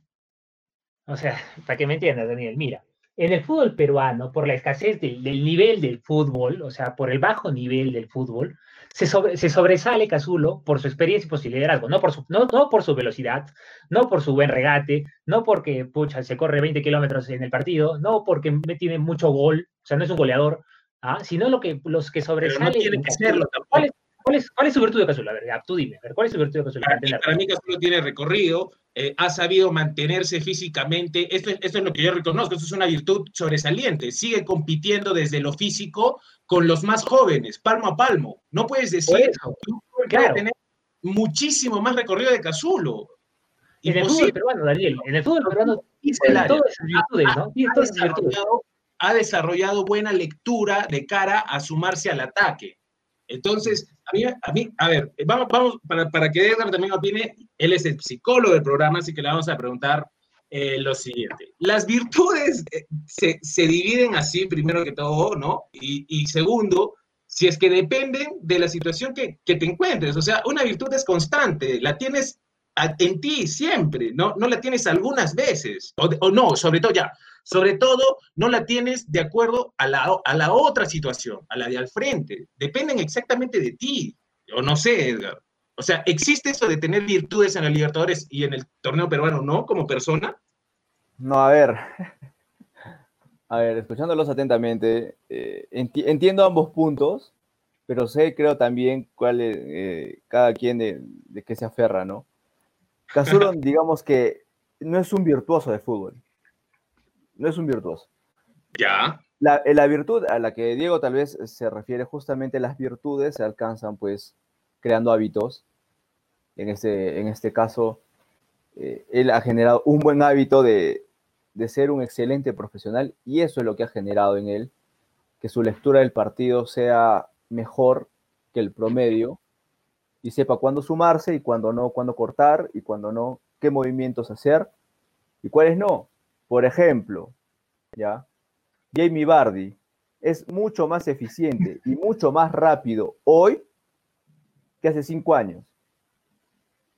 O sea, para que me entiendas, Daniel, mira, en el fútbol peruano, por la escasez del, nivel del fútbol, o sea, por el bajo nivel del fútbol, se, se sobresale Cazulo por su experiencia y por su liderazgo, no por su, no, no por su velocidad, no por su buen regate, no porque pucha, se corre 20 kilómetros en el partido, no porque tiene mucho gol, o sea, no es un goleador, ¿ah? sino lo que, los que sobresalen. no tiene que serlo tampoco. ¿Cuál es, ¿Cuál es, su virtud de Cazulo? A ver, tú dime, ¿cuál es su virtud de Cazulo? Para, mí, Cazulo tiene recorrido, eh, ha sabido mantenerse físicamente, esto, esto es lo que yo reconozco, esto es una virtud sobresaliente, sigue compitiendo desde lo físico con los más jóvenes, palmo a palmo. No puedes decir que va a tener muchísimo más recorrido de Cazulo. En el fútbol peruano, Daniel, en el fútbol peruano tiene todas esas virtudes, ¿no? Ha desarrollado buena lectura de cara a sumarse al ataque entonces, a mí, a, mí, a ver, vamos, vamos para, para que Edgar también opine, él es el psicólogo del programa, así que le vamos a preguntar eh, lo siguiente. Las virtudes eh, se, se, dividen así, primero que todo, ¿no? Y, y, segundo, si es que dependen de la situación que, que, te encuentres. O sea, una virtud es constante, la tienes en ti siempre, ¿no? No la tienes algunas veces, o no, sobre todo ya, sobre todo, no la tienes de acuerdo a la, a la otra situación, a la de al frente. Dependen exactamente de ti. O no sé, Edgar. O sea, ¿existe eso de tener virtudes en la Libertadores y en el torneo peruano, no? Como persona. No, a ver. A ver, escuchándolos atentamente, eh, entiendo ambos puntos, pero sé, creo también cuál es eh, cada quien de, de qué se aferra, ¿no? Cazuro, digamos que no es un virtuoso de fútbol no es un virtuoso. Ya. La, eh, la, virtud a la que Diego tal vez se refiere, justamente las virtudes se alcanzan pues creando hábitos. En este, en este caso, eh, él ha generado un buen hábito de, de ser un excelente profesional y eso es lo que ha generado en él, que su lectura del partido sea mejor que el promedio y sepa cuándo sumarse y cuándo no, cuándo cortar y cuándo no, qué movimientos hacer y cuáles no. Por ejemplo, ¿ya? Jamie Bardi es mucho más eficiente y mucho más rápido hoy que hace cinco años.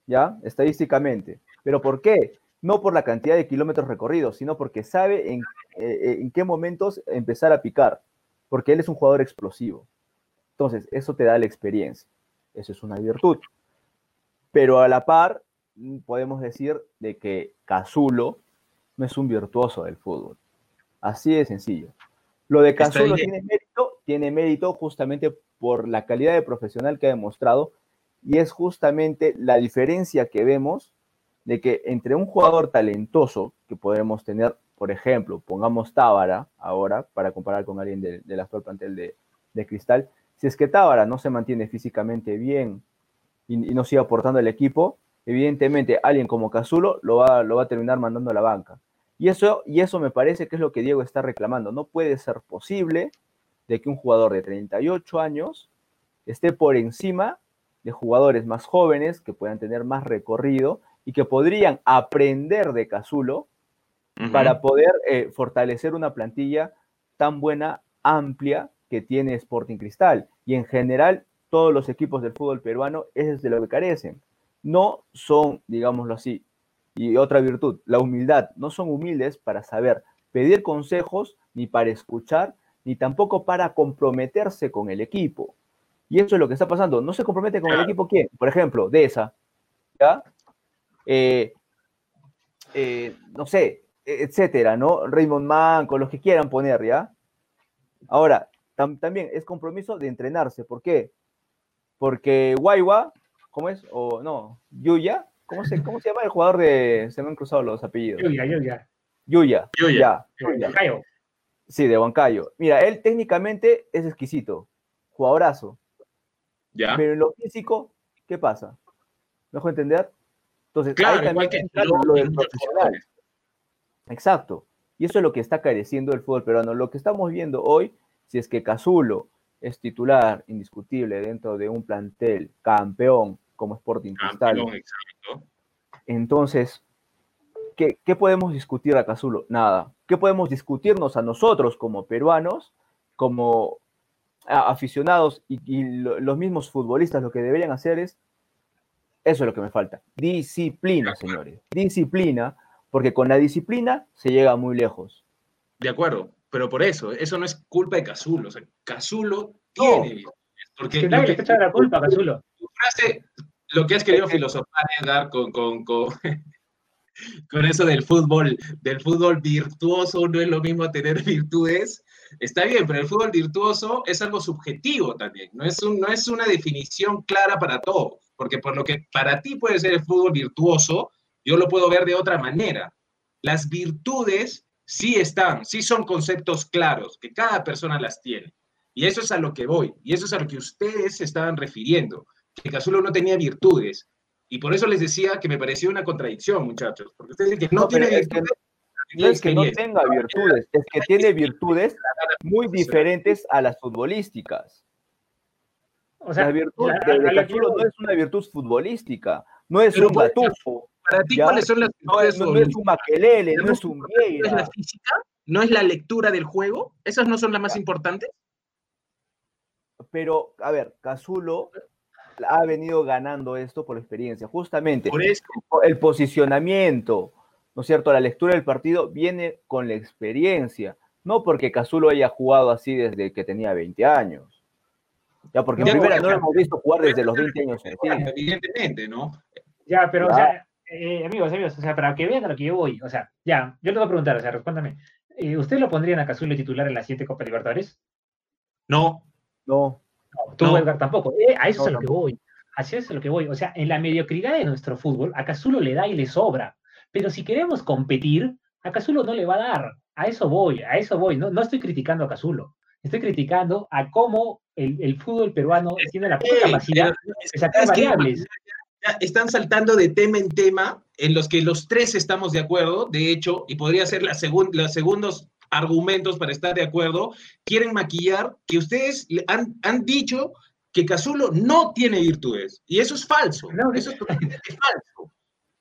¿Ya? Estadísticamente. ¿Pero por qué? No por la cantidad de kilómetros recorridos, sino porque sabe en, eh, en qué momentos empezar a picar. Porque él es un jugador explosivo. Entonces, eso te da la experiencia. Eso es una virtud. Pero a la par, podemos decir de que Cazulo no es un virtuoso del fútbol. Así de sencillo. Lo de Cazulo tiene mérito, tiene mérito justamente por la calidad de profesional que ha demostrado y es justamente la diferencia que vemos de que entre un jugador talentoso que podemos tener, por ejemplo, pongamos Tábara ahora para comparar con alguien del actual plantel de, Cristal, si es que Tábara no se mantiene físicamente bien y, no sigue aportando al equipo, evidentemente alguien como Cazulo lo va, lo va a terminar mandando a la banca. Y eso, y eso me parece que es lo que Diego está reclamando. No puede ser posible de que un jugador de 38 años esté por encima de jugadores más jóvenes que puedan tener más recorrido y que podrían aprender de Cazulo para poder eh, fortalecer una plantilla tan buena, amplia que tiene Sporting Cristal. Y en general, todos los equipos del fútbol peruano es de lo que carecen. No son, digámoslo así, y otra virtud, la humildad. No son humildes para saber pedir consejos, ni para escuchar, ni tampoco para comprometerse con el equipo. Y eso es lo que está pasando. No se compromete con el equipo quién? Por ejemplo, Deza, ¿ya? Eh, eh, no sé, etcétera, ¿no? Raymond Mann, con los que quieran poner, ¿ya? Ahora, también es compromiso de entrenarse. ¿Por qué? Porque Guaywa ¿cómo es? O no, Yuya, ¿cómo se, cómo se llama el jugador de, se me han cruzado los apellidos? Yuya, Yuya. Yuya, Yuya. ya, Yuya. Yuya. Sí, de Huancayo. Mira, él técnicamente es exquisito, jugadorazo, ¿Ya? pero en lo físico, ¿qué pasa? ¿Me dejo entender? Entonces, ahí Claro, también igual que entra lo- lo del profesional. Exacto. Y eso es lo que está careciendo el fútbol peruano. Lo que estamos viendo hoy, si es que Cazulo es titular indiscutible dentro de un plantel campeón como Sporting Cristal. Entonces, ¿qué, qué podemos discutir a Cazulo? Nada. ¿Qué podemos discutirnos a nosotros como peruanos, como a- aficionados y, y lo- los mismos futbolistas? Lo que deberían hacer es, eso es lo que me falta, disciplina, señores. Disciplina, porque con la disciplina se llega muy lejos. De acuerdo, pero por eso, eso no es culpa de Cazulo. O sea, Cazulo tiene. virtudes, Porque Que nadie le echando la culpa, Cazulo. tu frase, lo que has querido filosofar, Edgar, con, con, con, con eso del fútbol, del fútbol virtuoso, no es lo mismo tener virtudes. Está bien, pero el fútbol virtuoso es algo subjetivo también, no es, un, no es una definición clara para todos, porque por lo que para ti puede ser el fútbol virtuoso, yo lo puedo ver de otra manera. Las virtudes sí están, sí son conceptos claros, que cada persona las tiene. Y eso es a lo que voy, y eso es a lo que ustedes se estaban refiriendo que Cazulo no tenía virtudes. Y por eso les decía que me pareció una contradicción, muchachos. Porque ustedes dicen que no, tiene virtudes. No es que no tenga virtudes, es que tiene virtudes muy diferentes a las futbolísticas. O sea, la virtud la- de, de no es una virtud futbolística, no es un ¿cuál es la- batufo, Para ti, ¿Ya? ¿cuáles son las no virtudes? no es un maquelele, no es un ¿No es la física? ¿No es la lectura del juego? ¿Esas no son las más importantes? Pero, a ver, Cazulo ha venido ganando esto por experiencia, justamente. Por eso. el posicionamiento, ¿no es cierto? La lectura del partido viene con la experiencia, no porque Cazulo haya jugado así desde que tenía 20 años. Ya, porque en Ya, primera no lo hemos visto jugar desde los 20 años. Evidentemente, ¿no? Ya, pero, o sea, eh, amigos, amigos, o sea, para que vean a lo que yo voy, o sea, ya, yo les voy a preguntar, o sea, respóndame. Eh, ¿Ustedes lo pondrían a Cazulo titular en la siguiente Copa Libertadores? No. No, No, tú, No. Edgar, tampoco. Eh, a eso No, es a lo que voy. Así es a lo que voy. O sea, en la mediocridad de nuestro fútbol, a Cazulo le da y le sobra. Pero si queremos competir, a Cazulo no le va a dar. A eso voy, a eso voy. No, no estoy criticando a Cazulo. Estoy criticando a cómo el, el fútbol peruano tiene la poca capacidad de sacar que variables. están saltando de tema en tema en los que los tres estamos de acuerdo, de hecho, y podría ser la segun- los segundos argumentos para estar de acuerdo, quieren maquillar que ustedes han, han dicho que Cazulo no tiene virtudes. Y eso es falso. No, eso es totalmente falso.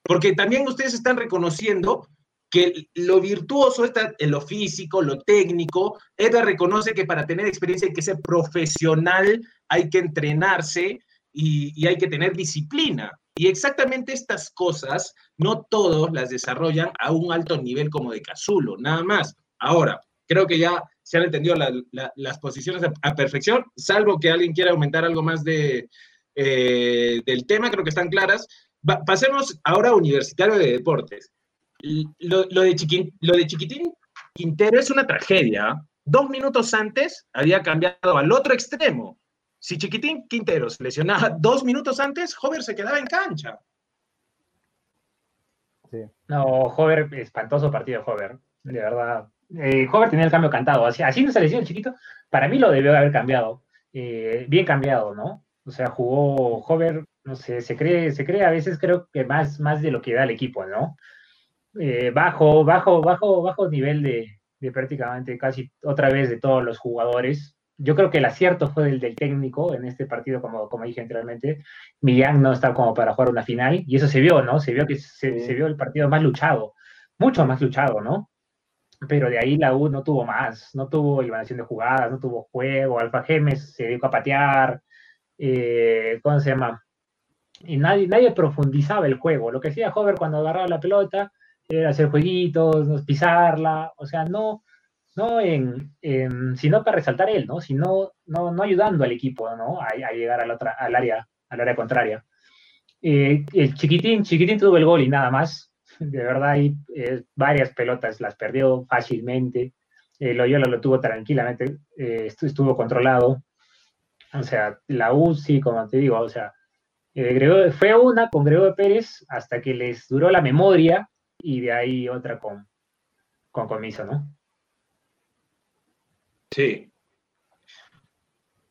Porque también ustedes están reconociendo que lo virtuoso está en lo físico, lo técnico. Edgar reconoce que para tener experiencia hay que ser profesional, hay que entrenarse y, y hay que tener disciplina. Y exactamente estas cosas, no todos las desarrollan a un alto nivel como de Cazulo, nada más. Ahora, creo que ya se han entendido la- la- las posiciones a, a perfección, salvo que alguien quiera aumentar algo más de, eh, del tema, creo que están claras. Va- pasemos ahora a Universitario de Deportes. Lo, lo de Chiquín, lo de Chiquitín Quintero es una tragedia. Dos minutos antes había cambiado al otro extremo. Si Chiquitín Quintero se lesionaba dos minutos antes, Hover se quedaba en cancha. sí. No, Hover, espantoso partido de Hover, de verdad. Eh, Hover tenía el cambio cantado, así, así no se lesionó el chiquito. Para mí lo debió haber cambiado, eh, bien cambiado, ¿no? O sea, jugó Hover, no sé, se cree, se cree a veces creo que más, más de lo que da el equipo, ¿no? Eh, bajo, bajo, bajo, bajo nivel de, de prácticamente casi otra vez de todos los jugadores. Yo creo que el acierto fue del, del técnico en este partido, como, como dije anteriormente. Millán no está como para jugar una final, y eso se vio, ¿no? Se vio que se, Sí. se vio el partido más luchado, mucho más luchado, ¿no? Pero de ahí la U no tuvo más, no tuvo eliminación de jugadas, no tuvo juego, Alfa Gemes se dedicó a patear, eh, ¿cómo se llama? Y nadie, nadie profundizaba el juego. Lo que hacía Hover cuando agarraba la pelota era hacer jueguitos, pisarla, o sea, no, no en, en- sino para resaltar él, ¿no? Sino no, no ayudando al equipo, ¿no? A, a llegar al, otra, al, área, al área contraria. Eh, el chiquitín, chiquitín tuvo el gol y nada más. De verdad, hay eh, varias pelotas las perdió fácilmente. Eh, Loyola lo tuvo tranquilamente, eh, estu- estuvo controlado. O sea, la U sí, como te digo, o sea, Eh, fue una con Gregorio Pérez hasta que les duró la memoria y de ahí otra con, con Comiso, ¿no? Sí.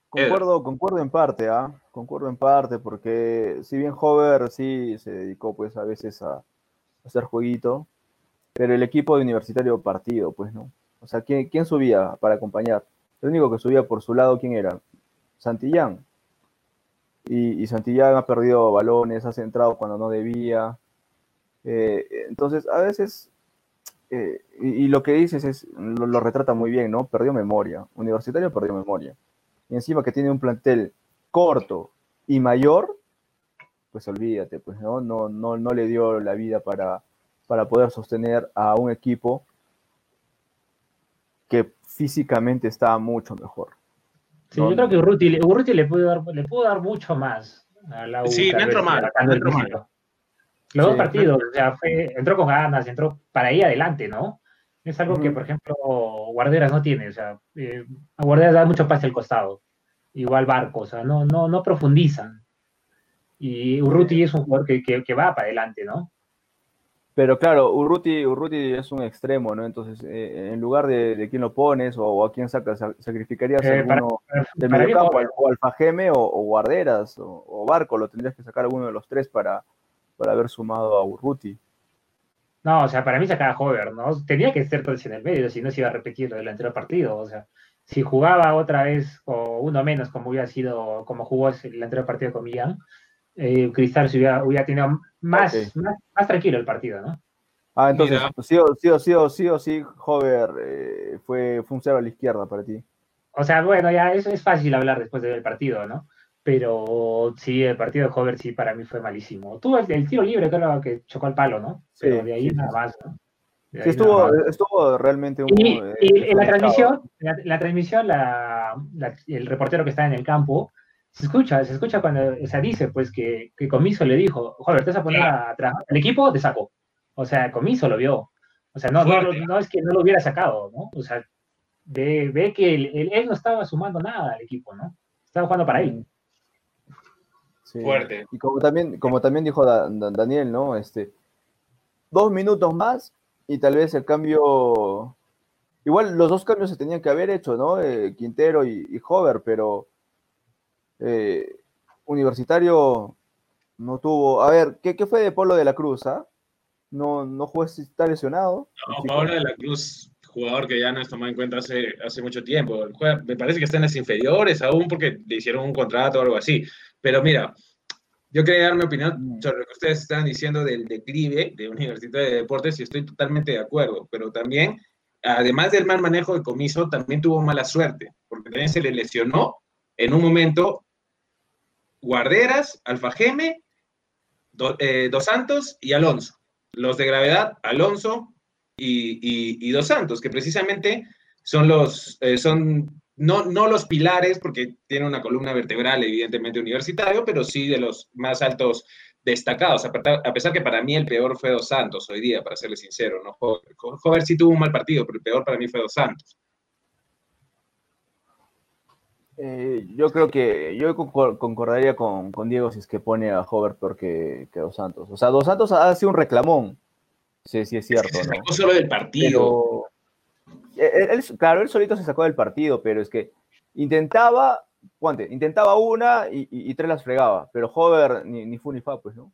Concuerdo, concuerdo en parte, ¿ah? Concuerdo en parte, porque si bien Hover sí se dedicó pues a veces a, hacer jueguito, pero el equipo de universitario partido, pues, ¿no? O sea, ¿quién, ¿quién, subía para acompañar? El único que subía por su lado, ¿quién era? Santillán. Y, Santillán ha perdido balones, ha centrado cuando no debía. Eh, entonces, a veces, eh, y, lo que dices es, lo, retrata muy bien, ¿no? Perdió memoria. Universitario perdió memoria. Y encima que tiene un plantel corto y mayor, pues olvídate, pues no, no, no, no le dio la vida para, para poder sostener a un equipo que físicamente está mucho mejor. Sí, yo creo que Urruti, Urruti le, pudo dar, le pudo dar mucho más a la U. Sí, no entró mal, Los dos partidos, o sea, fue, entró con ganas, entró para ahí adelante, ¿no? Es algo que, por ejemplo, Guarderas no tiene, o sea, eh, a Guarderas da mucho pase al costado, igual Barco, o sea, no, no, no profundizan. Y Urruti es un jugador que, que, va para adelante, ¿no? Pero claro, Urruti, Urruti es un extremo, ¿no? Entonces, eh, en lugar de, de, quién lo pones o, a quién sacas, sacrificarías eh, alguno del medio campo, o Alfajeme o, Guarderas o, Barco, lo tendrías que sacar alguno de los tres para, para haber sumado a Urruti. No, o sea, para mí sacaba Hover, ¿no? Tenía que ser todo en el medio, si no se iba a repetir lo del anterior partido. O sea, si jugaba otra vez o uno menos, como hubiera sido, como jugó el anterior partido con Millán, eh, Cristal se hubiera, hubiera tenido más, más, tranquilo el partido, ¿no? Ah, entonces, sí o sí, o sí, o sí, o sí, Hover eh, fue, fue un cero a la izquierda para ti. O sea, bueno, ya eso es fácil hablar después del partido, ¿no? Pero sí, el partido de Hover sí para mí fue malísimo. Tuvo el, tiro libre, creo que chocó el palo, ¿no? Pero de ahí nada más, ¿no? Sí, estuvo, estuvo realmente un. Y, y en la transmisión, la, transmisión, el reportero que está en el campo, se escucha, se escucha cuando, o sea, dice pues que, que Comiso le dijo, joder, te vas a poner a trabajar, el equipo te sacó. O sea, Comiso lo vio. O sea, no, no, es que no lo hubiera sacado, ¿no? O sea, ve, ve que él, él, no estaba sumando nada al equipo, ¿no? Estaba jugando para él. Fuerte. Y como también, como también dijo Daniel, ¿no? Este, dos minutos más y tal vez el cambio. Igual los dos cambios se tenían que haber hecho, ¿no? Eh, Quintero y, y, Hover, pero eh, Universitario no tuvo. A ver, ¿qué, ¿qué, fue de Polo de la Cruz? Ah? No, no jugó, está lesionado. No, Pablo de la Cruz, jugador que ya no es tomado en cuenta hace, hace mucho tiempo. me parece que está en las inferiores aún porque le hicieron un contrato o algo así. Pero mira, yo quería dar mi opinión mm. sobre lo que ustedes están diciendo del declive de Universitario de Deportes y estoy totalmente de acuerdo, pero también, además del mal manejo de comiso, también tuvo mala suerte, porque también se le lesionó en un momento Guarderas, Alfajeme, eh, Dos Santos y Alonso. Los de gravedad, Alonso y, Dos Santos, que precisamente son los, eh, son no, no los pilares, porque tiene una columna vertebral evidentemente universitario, pero sí de los más altos destacados, a pesar que para mí el peor fue Dos Santos hoy día, para serle sincero, ¿no? Jover, sí tuvo un mal partido, pero el peor para mí fue Dos Santos. Eh, yo creo que yo concordaría con, Diego si es que pone a Hover peor que, Dos Santos. O sea, Dos Santos ha sido un reclamón. Sí, sí es cierto. Es ¿no? solo del partido. Él, claro, él solito se sacó del partido, pero es que intentaba. Intentaba una y, tres las fregaba, pero Hover ni, ni fu ni fa, pues, ¿no?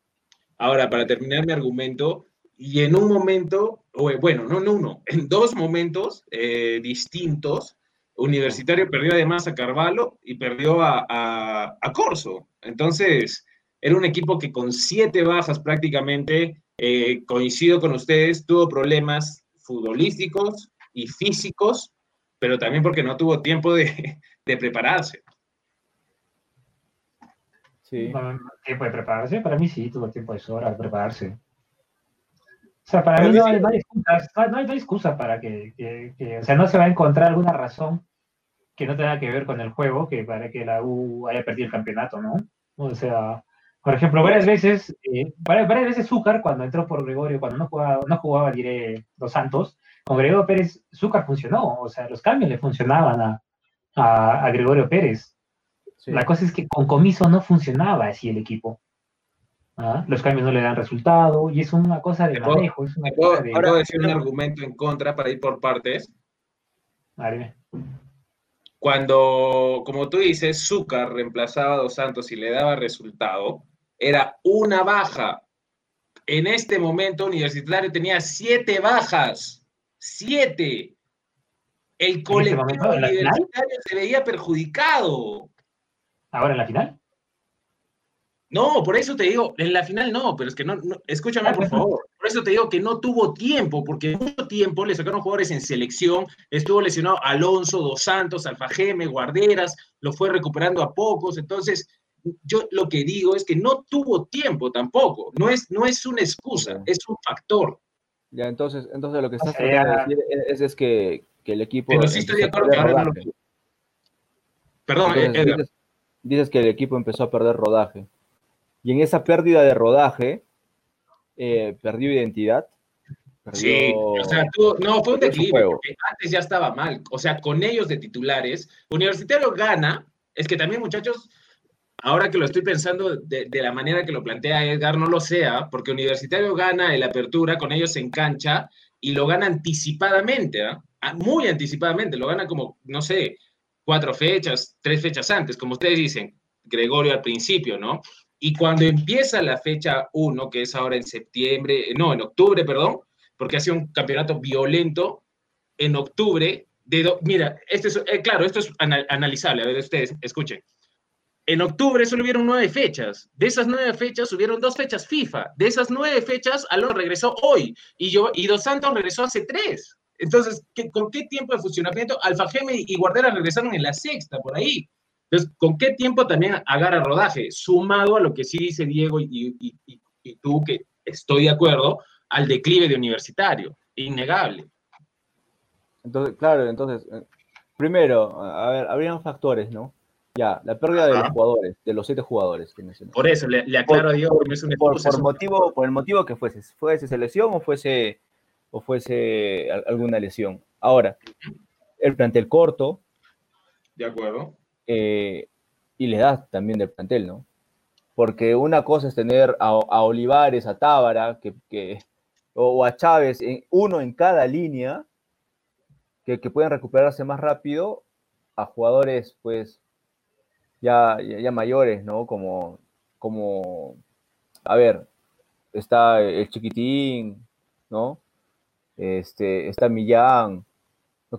Ahora, para terminar mi argumento, y en un momento, bueno, no en uno, en dos momentos eh, distintos, Universitario perdió además a Carvalho y perdió a, a, Corso. Entonces, era un equipo que con siete bajas prácticamente, eh, coincido con ustedes, tuvo problemas futbolísticos, y físicos, pero también porque no tuvo tiempo de, prepararse. Sí. tiempo de prepararse, para mí sí, tuvo tiempo de sobra de prepararse. O sea, para mí no hay, no, excusa, para que, o sea, no se va a encontrar alguna razón que no tenga que ver con el juego que para que la U haya perdido el campeonato, ¿no? O sea, por ejemplo, varias veces, eh, varias, veces Zúcar, cuando entró por Gregorio, cuando no jugaba, no jugaba diré, Los Santos, con Gregorio Pérez, Zúcar funcionó, o sea, los cambios le funcionaban a, a, Gregorio Pérez. La cosa es que con Comiso no funcionaba así el equipo. ¿ah? los cambios no le dan resultado, y es una cosa de manejo. Es una cosa de... puedo decir un argumento en contra para ir por partes? Vale. Cuando, como tú dices, Zúcar reemplazaba a Dos Santos y le daba resultado, era una baja. En este momento, Universitario tenía siete bajas. Siete. El colectivo momento, la final? universitario se veía perjudicado. ¿Ahora en la final? No, por eso te digo, en la final no, pero es que no, no- escúchame por favor. Por eso te digo que no tuvo tiempo, porque mucho tiempo le sacaron jugadores en selección, estuvo lesionado Alonso, Dos Santos, Alfa Geme, Guarderas, lo fue recuperando a pocos, entonces yo lo que digo es que no tuvo tiempo tampoco, no es, no es una excusa, es un factor. Ya, entonces, entonces lo que estás tratando de decir es, es que, que el equipo. Pero sí estoy de acuerdo que perder ahora no lo- rodaje. Perdón, Entonces, Edgar. dices, dices que el equipo empezó a perder rodaje. Y en esa pérdida de rodaje, eh, perdió identidad. Sí, o sea, tuvo- no, fue un declive, porque antes ya estaba mal. O sea, con ellos de titulares, Universitario gana, es que también, muchachos, ahora que lo estoy pensando de, de la manera que lo plantea Edgar, no lo sea, porque Universitario gana el apertura con ellos en cancha y lo gana anticipadamente. Ah, muy anticipadamente, lo gana como, no sé, cuatro fechas, tres fechas antes, como ustedes dicen, Gregorio al principio, ¿no? Y cuando empieza la fecha 1, que es ahora en septiembre, no, en octubre, perdón, porque ha un campeonato violento, en octubre, de do- mira, este es, eh, claro, esto es ana- analizable, a ver, ustedes, escuchen. En octubre solo hubieron nueve fechas. De esas nueve fechas hubieron dos fechas FIFA. De esas nueve fechas, Alonso regresó hoy y, yo, y Dos Santos regresó hace tres. Entonces, ¿qué- ¿con qué tiempo de funcionamiento? Alfa Geme y Guardera regresaron en la sexta, por ahí. Entonces, ¿con qué tiempo también agarra rodaje? Sumado a lo que sí dice Diego y, y- y- y tú, que estoy de acuerdo, al declive de universitario. Innegable. Entonces, claro, entonces, eh, primero, a ver, habrían factores, ¿no? Ya, la pérdida de los jugadores, de los siete jugadores que mencioné. Por eso le, le aclaro a Diego que no es una por, por un motivo, por el motivo que fuese, fuese selección o fuese, o fuese al- alguna lesión. Ahora, el plantel corto De acuerdo. Eh, y la edad también del plantel, ¿no? Porque una cosa es tener a, Olivares, a Tábara, que, o, a Chávez, uno en cada línea, que, que pueden recuperarse más rápido, a jugadores, pues, ya, ya, mayores, ¿no? Como, como, a ver, está el chiquitín, ¿no? Este, está Millán,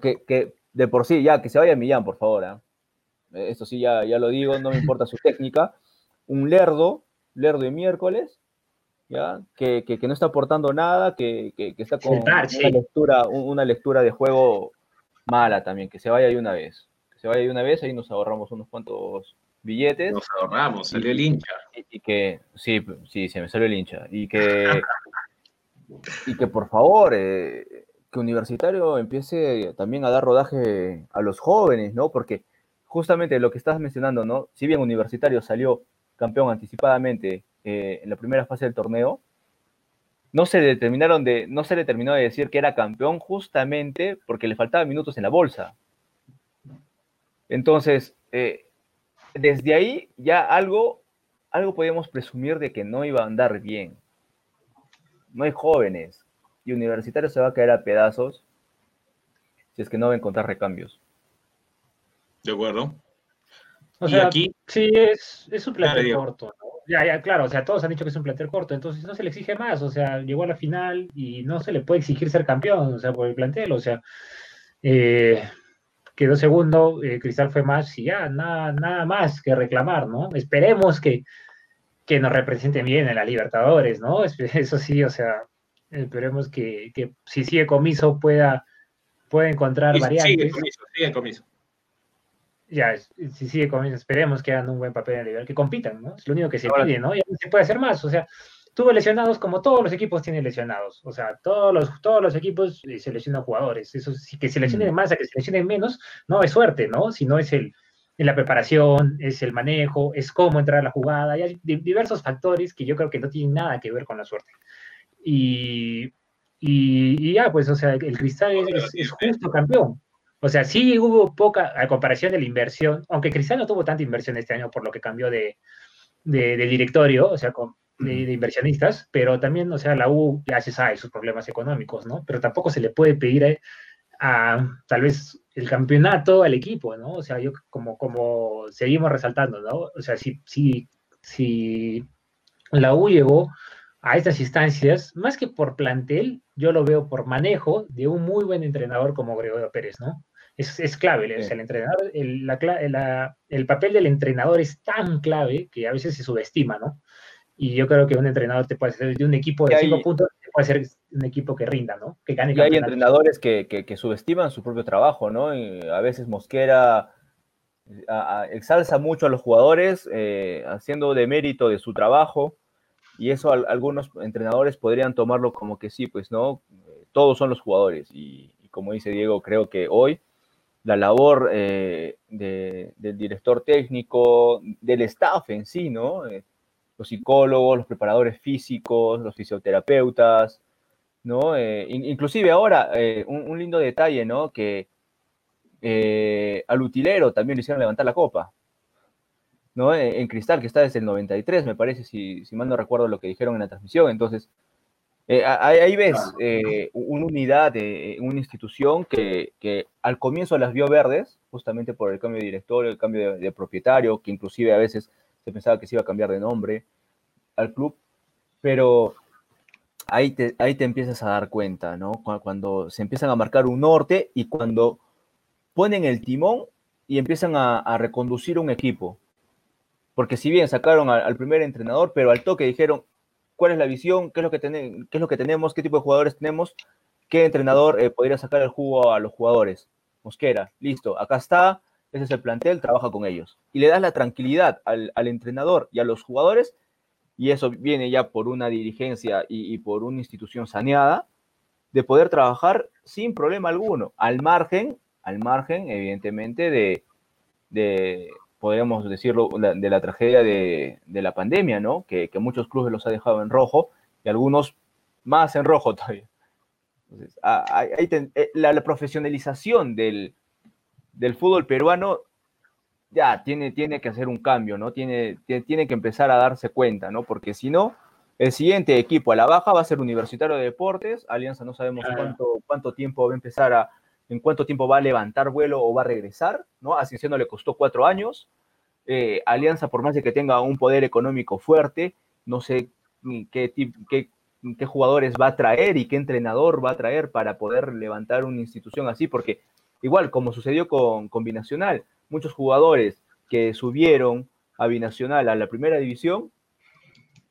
que, que de por sí, ya, que se vaya Millán, por favor. Eh, Esto sí, ya, ya lo digo, no me importa su técnica. Un lerdo, lerdo de miércoles, ¿ya? Que, que- que no está aportando nada, que, que- está con una lectura, un- una lectura de juego mala también, que se vaya de una vez. Que se vaya de una vez, ahí nos ahorramos unos cuantos billetes. Nos ahorramos, salió el hincha. Y, y que, sí, sí, se me salió el hincha. Y que, y que por favor, eh, que Universitario empiece también a dar rodaje a los jóvenes, ¿no? Porque justamente lo que estás mencionando, ¿no? Si bien Universitario salió campeón anticipadamente eh, en la primera fase del torneo, no se determinaron de, no se le terminó de decir que era campeón justamente porque le faltaban minutos en la bolsa. Entonces, eh, desde ahí ya algo, algo podíamos presumir de que no iba a andar bien. No hay jóvenes y Universitario se va a caer a pedazos si es que no va a encontrar recambios. De acuerdo. O y sea, aquí, sí, es, es un plantel corto, ¿no? Ya, ya, claro, o sea, todos han dicho que es un plantel corto, entonces no se le exige más, o sea, llegó a la final y no se le puede exigir ser campeón, o sea, por el plantel, o sea, eh, quedó segundo, eh, Cristal fue más y ya, nada, nada más que reclamar, ¿no? Esperemos que, que nos representen bien en la Libertadores, ¿no? Es- Eso sí, o sea, esperemos que, que si sigue comiso pueda, pueda encontrar sigue variantes. comiso, sigue comiso. Ya, si sigue comiendo, esperemos que hagan un buen papel en el nivel, que compitan, ¿no? Es lo único que se Ahora- pide, ¿no? No se puede hacer más, o sea, tuvo lesionados como todos los equipos tienen lesionados, o sea, todos los, todos los equipos eh, seleccionan jugadores, eso sí, que se lesionen Mm. más a que se lesionen menos, no es suerte, ¿no? Sino es el, en la preparación, es el manejo, es cómo entrar a la jugada, y hay di- diversos factores que yo creo que no tienen nada que ver con la suerte. Y, y, y ya, pues, o sea, el Cristal es- es justo campeón. O sea, sí hubo poca, a comparación de la inversión, aunque Cristal no tuvo tanta inversión este año por lo que cambió de, de, de directorio, o sea, con- de, inversionistas, pero también, o sea, la U ya se sabe sus problemas económicos, ¿no? Pero tampoco se le puede pedir a, tal vez el campeonato al equipo, ¿no? O sea, yo como, como seguimos resaltando, ¿no? O sea, si, si, si la U llegó a estas instancias, más que por plantel, yo lo veo por manejo de un muy buen entrenador como Gregorio Pérez, ¿no? Es, es clave, el entrenador, el, la, el papel del entrenador es tan clave que a veces se subestima, ¿no? Y yo creo que un entrenador te puede hacer de un equipo de cinco puntos, te puede ser un equipo que rinda, ¿no? Que gane y hay entrenadores que, que, subestiman su propio trabajo, ¿no? Y a veces Mosquera exalza mucho a los jugadores, eh, haciendo de mérito de su trabajo, y eso algunos entrenadores podrían tomarlo como que sí, pues no, todos son los jugadores, y, como dice Diego, creo que hoy la labor eh, del director técnico, del staff en sí, ¿no? Eh, los psicólogos, los preparadores físicos, los fisioterapeutas, ¿no? Eh, inclusive ahora, eh, un, lindo detalle, ¿no? Que al utilero también le hicieron levantar la copa, ¿no? En, Cristal, que está desde el 93, me parece, si, si mal no recuerdo lo que dijeron en la transmisión. Entonces, ahí, ves una unidad, de una institución que, que, al comienzo las vio verdes, justamente por el cambio de director, el cambio de propietario, que inclusive a veces se pensaba que se iba a cambiar de nombre al club, pero ahí te, ahí te empiezas a dar cuenta, ¿no? Cuando, se empiezan a marcar un norte y cuando ponen el timón y empiezan a, reconducir un equipo. Porque si bien sacaron al, primer entrenador, pero al toque dijeron, ¿cuál es la visión? ¿Qué es lo que, tenemos? ¿Qué tipo de jugadores tenemos? ¿Qué entrenador eh, podría sacar el jugo a los jugadores? Mosquera, listo, acá está, ese es el plantel, trabaja con ellos. Y le das la tranquilidad al, entrenador y a los jugadores, y eso viene ya por una dirigencia y, por una institución saneada, de poder trabajar sin problema alguno, al margen, al margen, evidentemente, de, de podríamos decirlo, de la tragedia de, la pandemia, ¿no? Que, muchos clubes los ha dejado en rojo y algunos más en rojo todavía. Entonces, eh, la, profesionalización del, del fútbol peruano ya tiene, tiene que hacer un cambio, ¿no? Tiene, tiene que empezar a darse cuenta, ¿no? Porque si no, el siguiente equipo a la baja va a ser Universitario de Deportes. Alianza no sabemos cuánto, cuánto tiempo va a empezar a, en cuánto tiempo va a levantar vuelo o va a regresar, ¿no? Ascensión le costó cuatro años. Eh, Alianza, por más de que tenga un poder económico fuerte, no sé qué, qué, qué jugadores va a traer y qué entrenador va a traer para poder levantar una institución así, porque Igual, como sucedió con, con Binacional, muchos jugadores que subieron a Binacional a la primera división,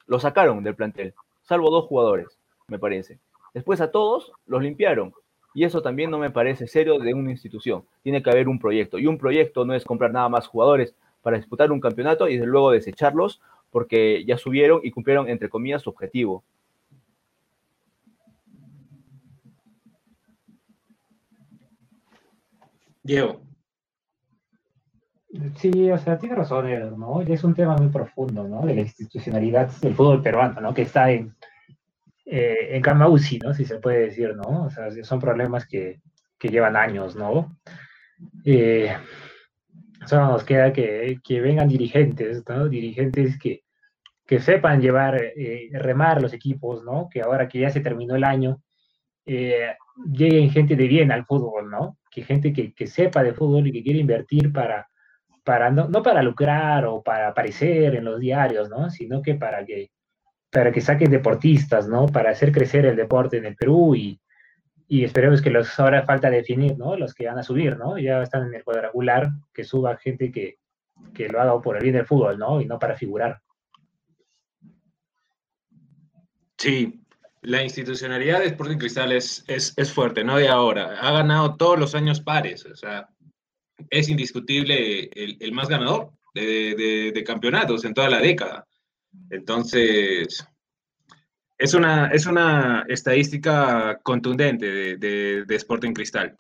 lo sacaron del plantel, salvo dos jugadores, me parece. Después a todos los limpiaron. Y eso también no me parece serio de una institución. Tiene que haber un proyecto. Y un proyecto no es comprar nada más jugadores para disputar un campeonato y desde luego desecharlos porque ya subieron y cumplieron, entre comillas, su objetivo. Diego. Sí, o sea, tiene razón, ¿no? Es un tema muy profundo, ¿no? De la institucionalidad del fútbol peruano, ¿no? Que está en, eh, en Camausi, ¿no? Si se puede decir, ¿no? O sea, son problemas que, que llevan años, ¿no? Eh, solo nos queda que, que, vengan dirigentes, ¿no? Dirigentes que, que sepan llevar, eh, remar los equipos, ¿no? Que ahora que ya se terminó el año, eh, lleguen gente de bien al fútbol, ¿no? Que gente que, que sepa de fútbol y que quiere invertir para, para no, no, para lucrar o para aparecer en los diarios, ¿no? Sino que para que, para que saquen deportistas, ¿no? Para hacer crecer el deporte en el Perú y, y esperemos que los ahora falta definir, ¿no? Los que van a subir, ¿no? Ya están en el cuadrangular, que suba gente que, que lo haga por el bien del fútbol, ¿no? Y no para figurar. Sí, la institucionalidad de Sporting Cristal es, es, fuerte, no de ahora. Ha ganado todos los años pares, o sea, es indiscutible el, más ganador de, campeonatos en toda la década. Entonces, es una, es una estadística contundente de, de, Sporting Cristal.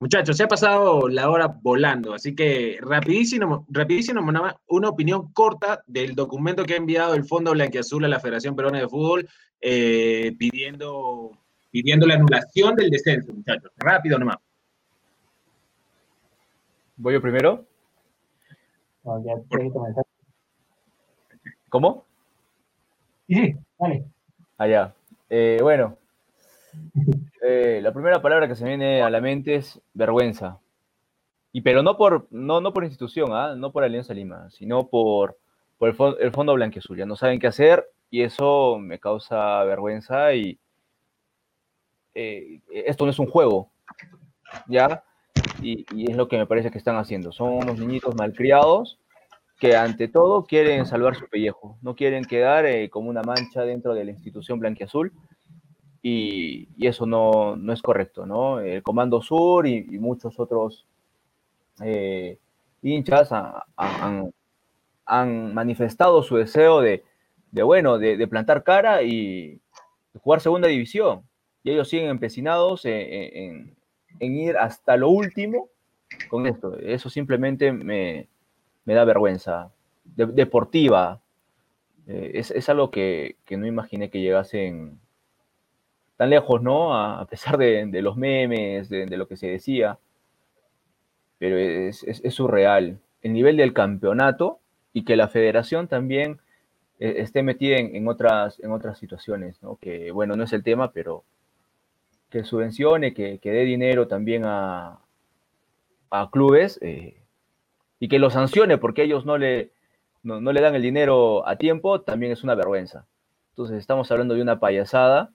Muchachos, se ha pasado la hora volando, así que rapidísimo, rapidísimo una, una opinión corta del documento que ha enviado el Fondo Blanquiazul a la Federación Peruana de Fútbol eh, pidiendo, pidiendo la anulación del descenso, muchachos. Rápido nomás. ¿Voy yo primero? ¿Cómo? Allá. Eh, bueno, eh, la primera palabra que se viene a la mente es vergüenza. Y pero no por, no, no por institución, ¿ah? no por Alianza Lima, sino por, por el, el Fondo Blanquiazul. Ya no saben qué hacer y eso me causa vergüenza y eh, esto no es un juego, ¿ya? Y, y, es lo que me parece que están haciendo. Son unos niñitos malcriados que ante todo quieren salvar su pellejo, no quieren quedar eh, como una mancha dentro de la institución blanquiazul y, y eso no, no, es correcto, ¿no? El Comando Sur y, muchos otros eh, hinchas han, han, manifestado su deseo de, de bueno, de, de, plantar cara y jugar segunda división. Y ellos siguen empecinados en, en, en ir hasta lo último con esto. Eso simplemente me, me da vergüenza. De, deportiva. Eh, es, es, algo que, que, no imaginé que llegasen tan lejos, ¿no? A, pesar de, de, los memes, de, lo que se decía. Pero es, es, es, surreal. El nivel del campeonato y que la federación también eh, esté metida en, en, otras, en otras situaciones, ¿no? Que, bueno, no es el tema, pero que subvencione, que, que dé dinero también a, a clubes, eh, y que lo sancione porque ellos no le, no, no, le dan el dinero a tiempo, también es una vergüenza. Entonces estamos hablando de una payasada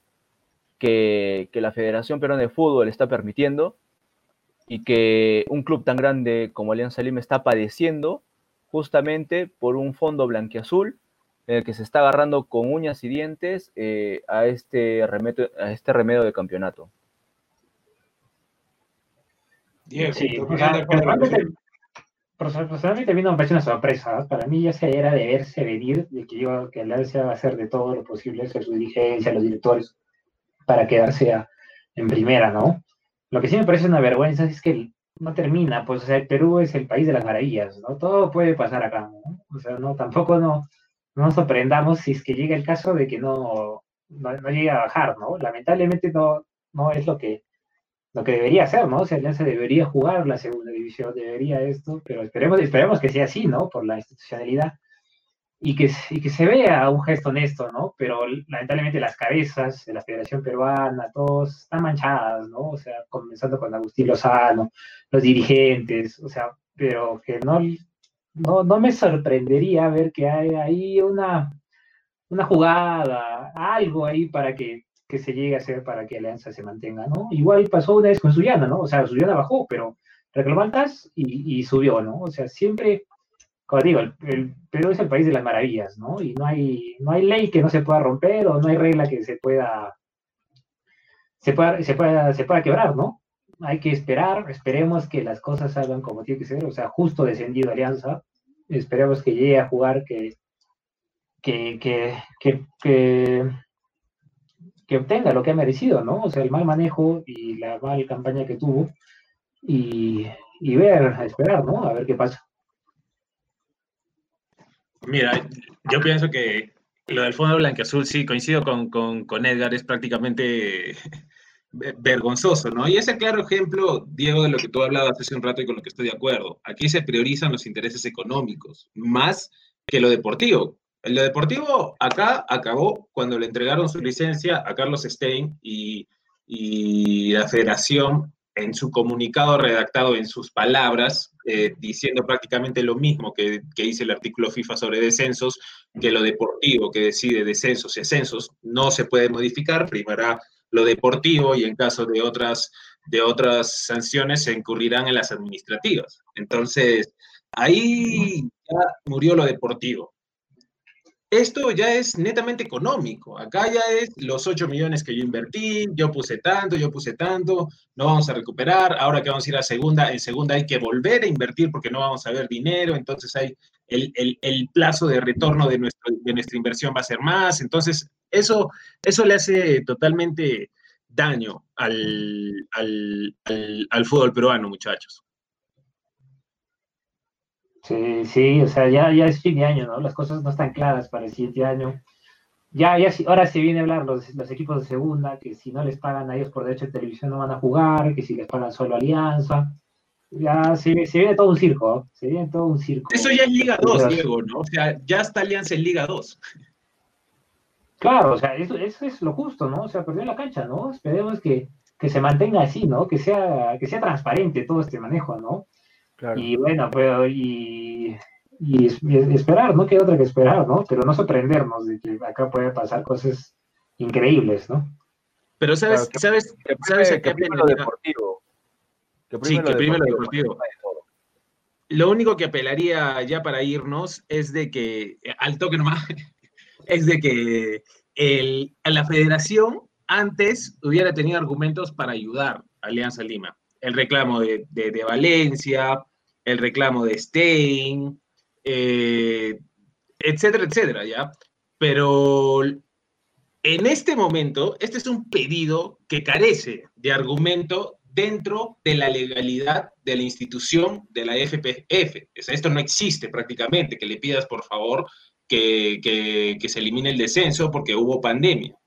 que, que la Federación Peruana de Fútbol está permitiendo y que un club tan grande como Alianza Lima está padeciendo justamente por un fondo blanquiazul en el que se está agarrando con uñas y dientes eh, a, este remedio, a este remedio de campeonato. Diego, sí, personalmente vino me parece una sorpresa. Para mí ya se era de verse venir, de que yo, que Alianza va a hacer de todo lo posible, hacer su dirigencia, los directores, para quedarse a, en primera, ¿no? Lo que sí me parece una vergüenza es que no termina, pues, o sea, el Perú es el país de las maravillas, ¿no? Todo puede pasar acá, ¿no? O sea, no, tampoco no, no nos sorprendamos si es que llega el caso de que no, no, no llegue a bajar, ¿no? Lamentablemente no, no es lo que, lo que debería ser, ¿no? O sea, Alianza debería jugar la segunda división, debería esto, pero esperemos, esperemos que sea así, ¿no? Por la institucionalidad y que, y que se vea un gesto honesto, ¿no? Pero lamentablemente las cabezas de la Federación Peruana, todos están manchadas, ¿no? O sea, comenzando con Agustín Lozano, los dirigentes, o sea, pero que no, no, no me sorprendería ver que hay ahí una, una jugada, algo ahí para que que se llegue a hacer para que Alianza se mantenga, ¿no? Igual pasó una vez con Suyana, ¿no? O sea, Suyana bajó, pero reclamó y, y, subió, ¿no? O sea, siempre, como digo, el, el, Perú es el país de las maravillas, ¿no? Y no hay, no hay ley que no se pueda romper o no hay regla que se pueda, se pueda, se pueda, se pueda quebrar, ¿no? Hay que esperar, esperemos que las cosas salgan como tiene que ser, o sea, justo descendido Alianza, esperemos que llegue a jugar, que, que, que obtenga lo que ha merecido, ¿no? O sea, el mal manejo y la mal campaña que tuvo y, ver, esperar, ¿no? A ver qué pasa. Mira, yo pienso que lo del Fondo Blanqueazul, sí, coincido con, con, con, Edgar, es prácticamente vergonzoso, ¿no? Y ese claro ejemplo, Diego, de lo que tú hablabas hace un rato y con lo que estoy de acuerdo. Aquí se priorizan los intereses económicos más que lo deportivo. Lo deportivo acá acabó cuando le entregaron su licencia a Carlos Stein y, la federación en su comunicado redactado en sus palabras, eh, diciendo prácticamente lo mismo que, que, dice el artículo FIFA sobre descensos, que lo deportivo que decide descensos y ascensos no se puede modificar, primará lo deportivo y en caso de otras, de otras sanciones se incurrirán en las administrativas. Entonces, ahí ya murió lo deportivo esto ya es netamente económico. Acá ya es los 8 millones que yo invertí, yo puse tanto, yo puse tanto, no vamos a recuperar, ahora que vamos a ir a segunda, en segunda hay que volver a invertir porque no vamos a ver dinero, entonces hay el, el, plazo de retorno de, nuestro, de, nuestra inversión va a ser más, entonces eso, eso le hace totalmente daño al, al, al fútbol peruano, muchachos. Sí, sí, o sea, ya, ya es fin de año, ¿no? Las cosas no están claras para el siguiente año. Ya, ya, ahora se viene a hablar los, los equipos de segunda, que si no les pagan a ellos por derecho de televisión no van a jugar, que si les pagan solo Alianza. Ya se, se viene todo un circo, ¿no? se viene todo un circo. Eso ya es Liga 2, Diego, ¿no? O sea, ya está Alianza en Liga 2. Claro, o sea, eso, eso es lo justo, ¿no? O sea, perdió la cancha, ¿no? Esperemos que, que se mantenga así, ¿no? Que sea, que sea transparente todo este manejo, ¿no? Claro. Y bueno, pues, y, y, esperar, ¿no? Queda otra que esperar, ¿no? Pero no sorprendernos de que acá puede pasar cosas increíbles, ¿no? Pero sabes, sabes, sabes a qué lo deportivo. sí, que primero lo deportivo. Lo único que apelaría ya para irnos es de que, al toque nomás, es de que el, la federación antes hubiera tenido argumentos para ayudar a Alianza Lima. El reclamo de, de, Valencia, el reclamo de Stein, eh, etcétera, etcétera, ¿ya? Pero en este momento, este es un pedido que carece de argumento dentro de la legalidad de la institución de la FPF. esto no existe prácticamente, que le pidas por favor que, que, se elimine el descenso porque hubo pandemia.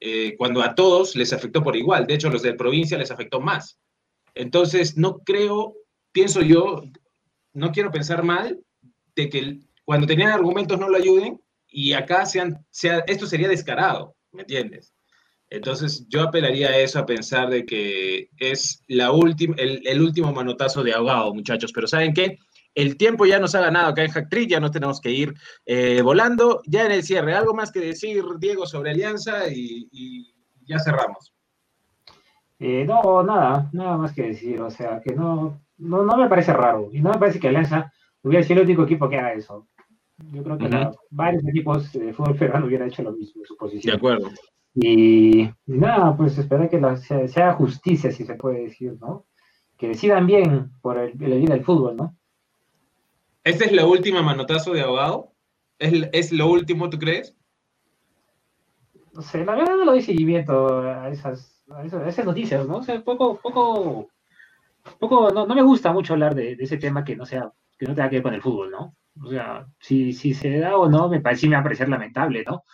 Eh, cuando a todos les afectó por igual. De hecho, a los de provincia les afectó más. Entonces, no creo, pienso yo, no quiero pensar mal de que cuando tenían argumentos no lo ayuden y acá sean, sea, esto sería descarado, ¿me entiendes? Entonces, yo apelaría a eso, a pensar de que es la última, el, último manotazo de ahogado, muchachos. Pero ¿saben qué? El tiempo ya nos ha ganado acá en Hacktrick, ya no tenemos que ir eh, volando. Ya en el cierre, ¿algo más que decir, Diego, sobre Alianza? Y, ya cerramos. Eh, no, nada, nada más que decir. O sea, que no, no, me parece raro. Y no me parece que Alianza hubiera sido el único equipo que haga eso. Yo creo que varios equipos de fútbol federal hubieran hecho lo mismo en su posición. De acuerdo. Y, nada, pues espero que sea, justicia, si se puede decir, ¿no? Que decidan bien por el, el bien del fútbol, ¿no? ¿Esta es la última manotazo de abogado? ¿Es, lo último, tú crees? No sé, la verdad no lo doy seguimiento a esas, esas, noticias, ¿no? O sea, poco, poco, poco, no, me gusta mucho hablar de, ese tema que no sea, que no tenga que ver con el fútbol, ¿no? O sea, si, si se da o no, me parece, me va a parecer lamentable, ¿no?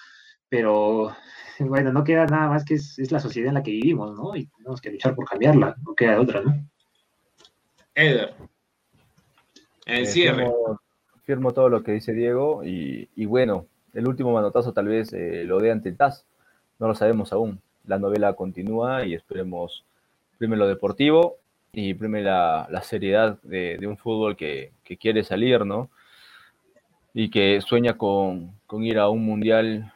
Pero, bueno, no queda nada más que es, es la sociedad en la que vivimos, ¿no? Y tenemos que luchar por cambiarla, no queda otra, ¿no? Eder, el cierre. Firmo, todo lo que dice Diego y, bueno, el último manotazo tal vez eh, lo dé ante TAS. No lo sabemos aún. La novela continúa y esperemos primero lo deportivo y primero la, seriedad de, un fútbol que, quiere salir, ¿no? Y que sueña con, ir a un mundial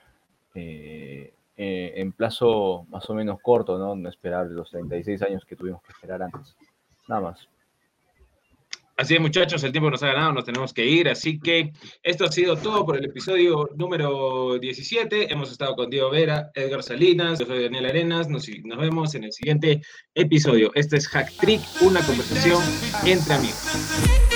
eh, eh, en plazo más o menos corto, ¿no? No esperar los 36 años que tuvimos que esperar antes. Nada más. Así es, muchachos, el tiempo nos ha ganado, nos tenemos que ir. Así que esto ha sido todo por el episodio número 17. Hemos estado con Diego Vera, Edgar Salinas, yo soy Daniel Arenas. Nos, nos vemos en el siguiente episodio. Este es Hack Trick, una conversación entre amigos.